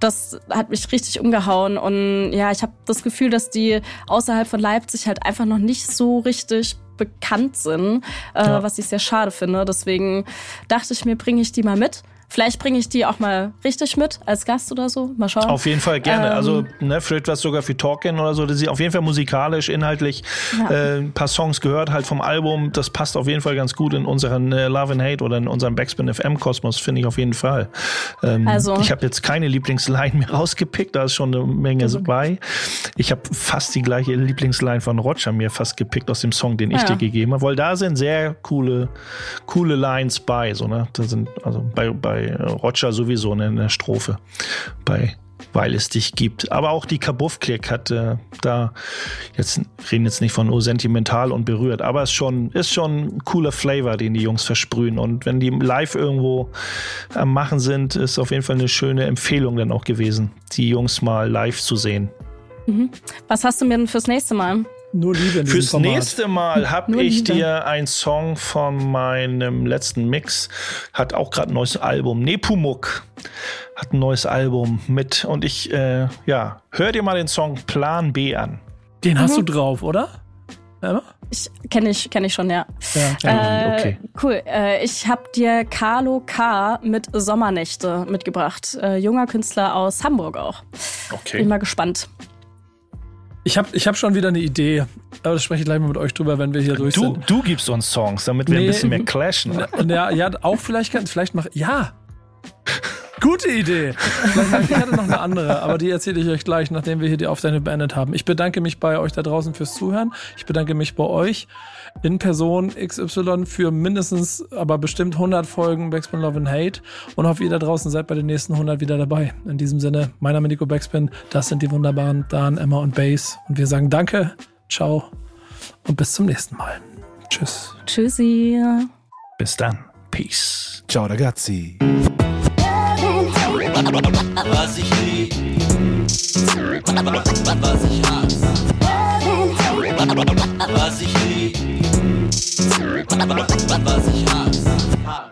das hat mich richtig umgehauen und ja, ich habe das Gefühl, dass die außerhalb von Leipzig halt einfach noch nicht so richtig bekannt sind, äh, Ja. was ich sehr schade finde. Deswegen dachte ich mir, bringe ich die mal mit. Vielleicht bringe ich die auch mal richtig mit als Gast oder so. Mal schauen. Auf jeden Fall gerne. Ähm, also, ne, vielleicht was sogar für Talken oder so. Das ist auf jeden Fall musikalisch, inhaltlich Ja. äh, ein paar Songs gehört halt vom Album. Das passt auf jeden Fall ganz gut in unseren äh, Love and Hate oder in unserem Backspin FM Kosmos, finde ich auf jeden Fall. Ähm, Also- ich habe jetzt keine Lieblingsline mehr rausgepickt, da ist schon eine Menge bei. Ich habe fast die gleiche Lieblingsline von Roger mir fast gepickt aus dem Song, den ich Ja. dir gegeben habe, weil da sind sehr coole, coole Lines bei. So, ne? Da sind also bei, bei Roger sowieso in der Strophe. Bei weil es dich gibt. Aber auch die Kabuff-Klick hat äh, da, jetzt reden jetzt nicht von oh, sentimental und berührt, aber es ist schon, ist schon ein cooler Flavor, den die Jungs versprühen. Und wenn die live irgendwo am Machen sind, ist auf jeden Fall eine schöne Empfehlung dann auch gewesen, die Jungs mal live zu sehen. Was hast du mir denn fürs nächste Mal? Nur Liebe Fürs Format. nächste Mal habe ich Liebe. dir einen Song von meinem letzten Mix, hat auch gerade ein neues Album. Nepomuk hat ein neues Album mit und ich, äh, ja, hör dir mal den Song Plan B an. Den hast Mhm. du drauf, oder? Emma? Ich kenne ich, kenn ich schon, ja. Ja. Ja, Äh, okay. Cool. Äh, ich habe dir Carlo K. mit Sommernächte mitgebracht. Äh, junger Künstler aus Hamburg auch. Bin Okay. mal gespannt. Ich habe ich hab schon wieder eine Idee, aber das spreche ich gleich mal mit euch drüber, wenn wir hier durch Du, sind. du gibst uns Songs, damit wir Nee, ein bisschen mehr clashen. Ja, ja, auch vielleicht kann, vielleicht mach, ja. Gute Idee. Vielleicht, ich hatte noch eine andere, aber die erzähle ich euch gleich, nachdem wir hier die Aufzeichnung beendet haben. Ich bedanke mich bei euch da draußen fürs Zuhören. Ich bedanke mich bei euch in Person XY für mindestens, aber bestimmt 100 Folgen Backspin Love and Hate und hoffe, ihr da draußen seid bei den nächsten 100 wieder dabei. In diesem Sinne, mein Name ist Nico Backspin. Das sind die wunderbaren Dan, Emma und Base. Und wir sagen Danke, ciao und bis zum nächsten Mal. Tschüss. Tschüssi. Bis dann. Peace. Ciao ragazzi. Was ich lieb, was ich hasse. Was ich lieb, was ich hab's. hab's.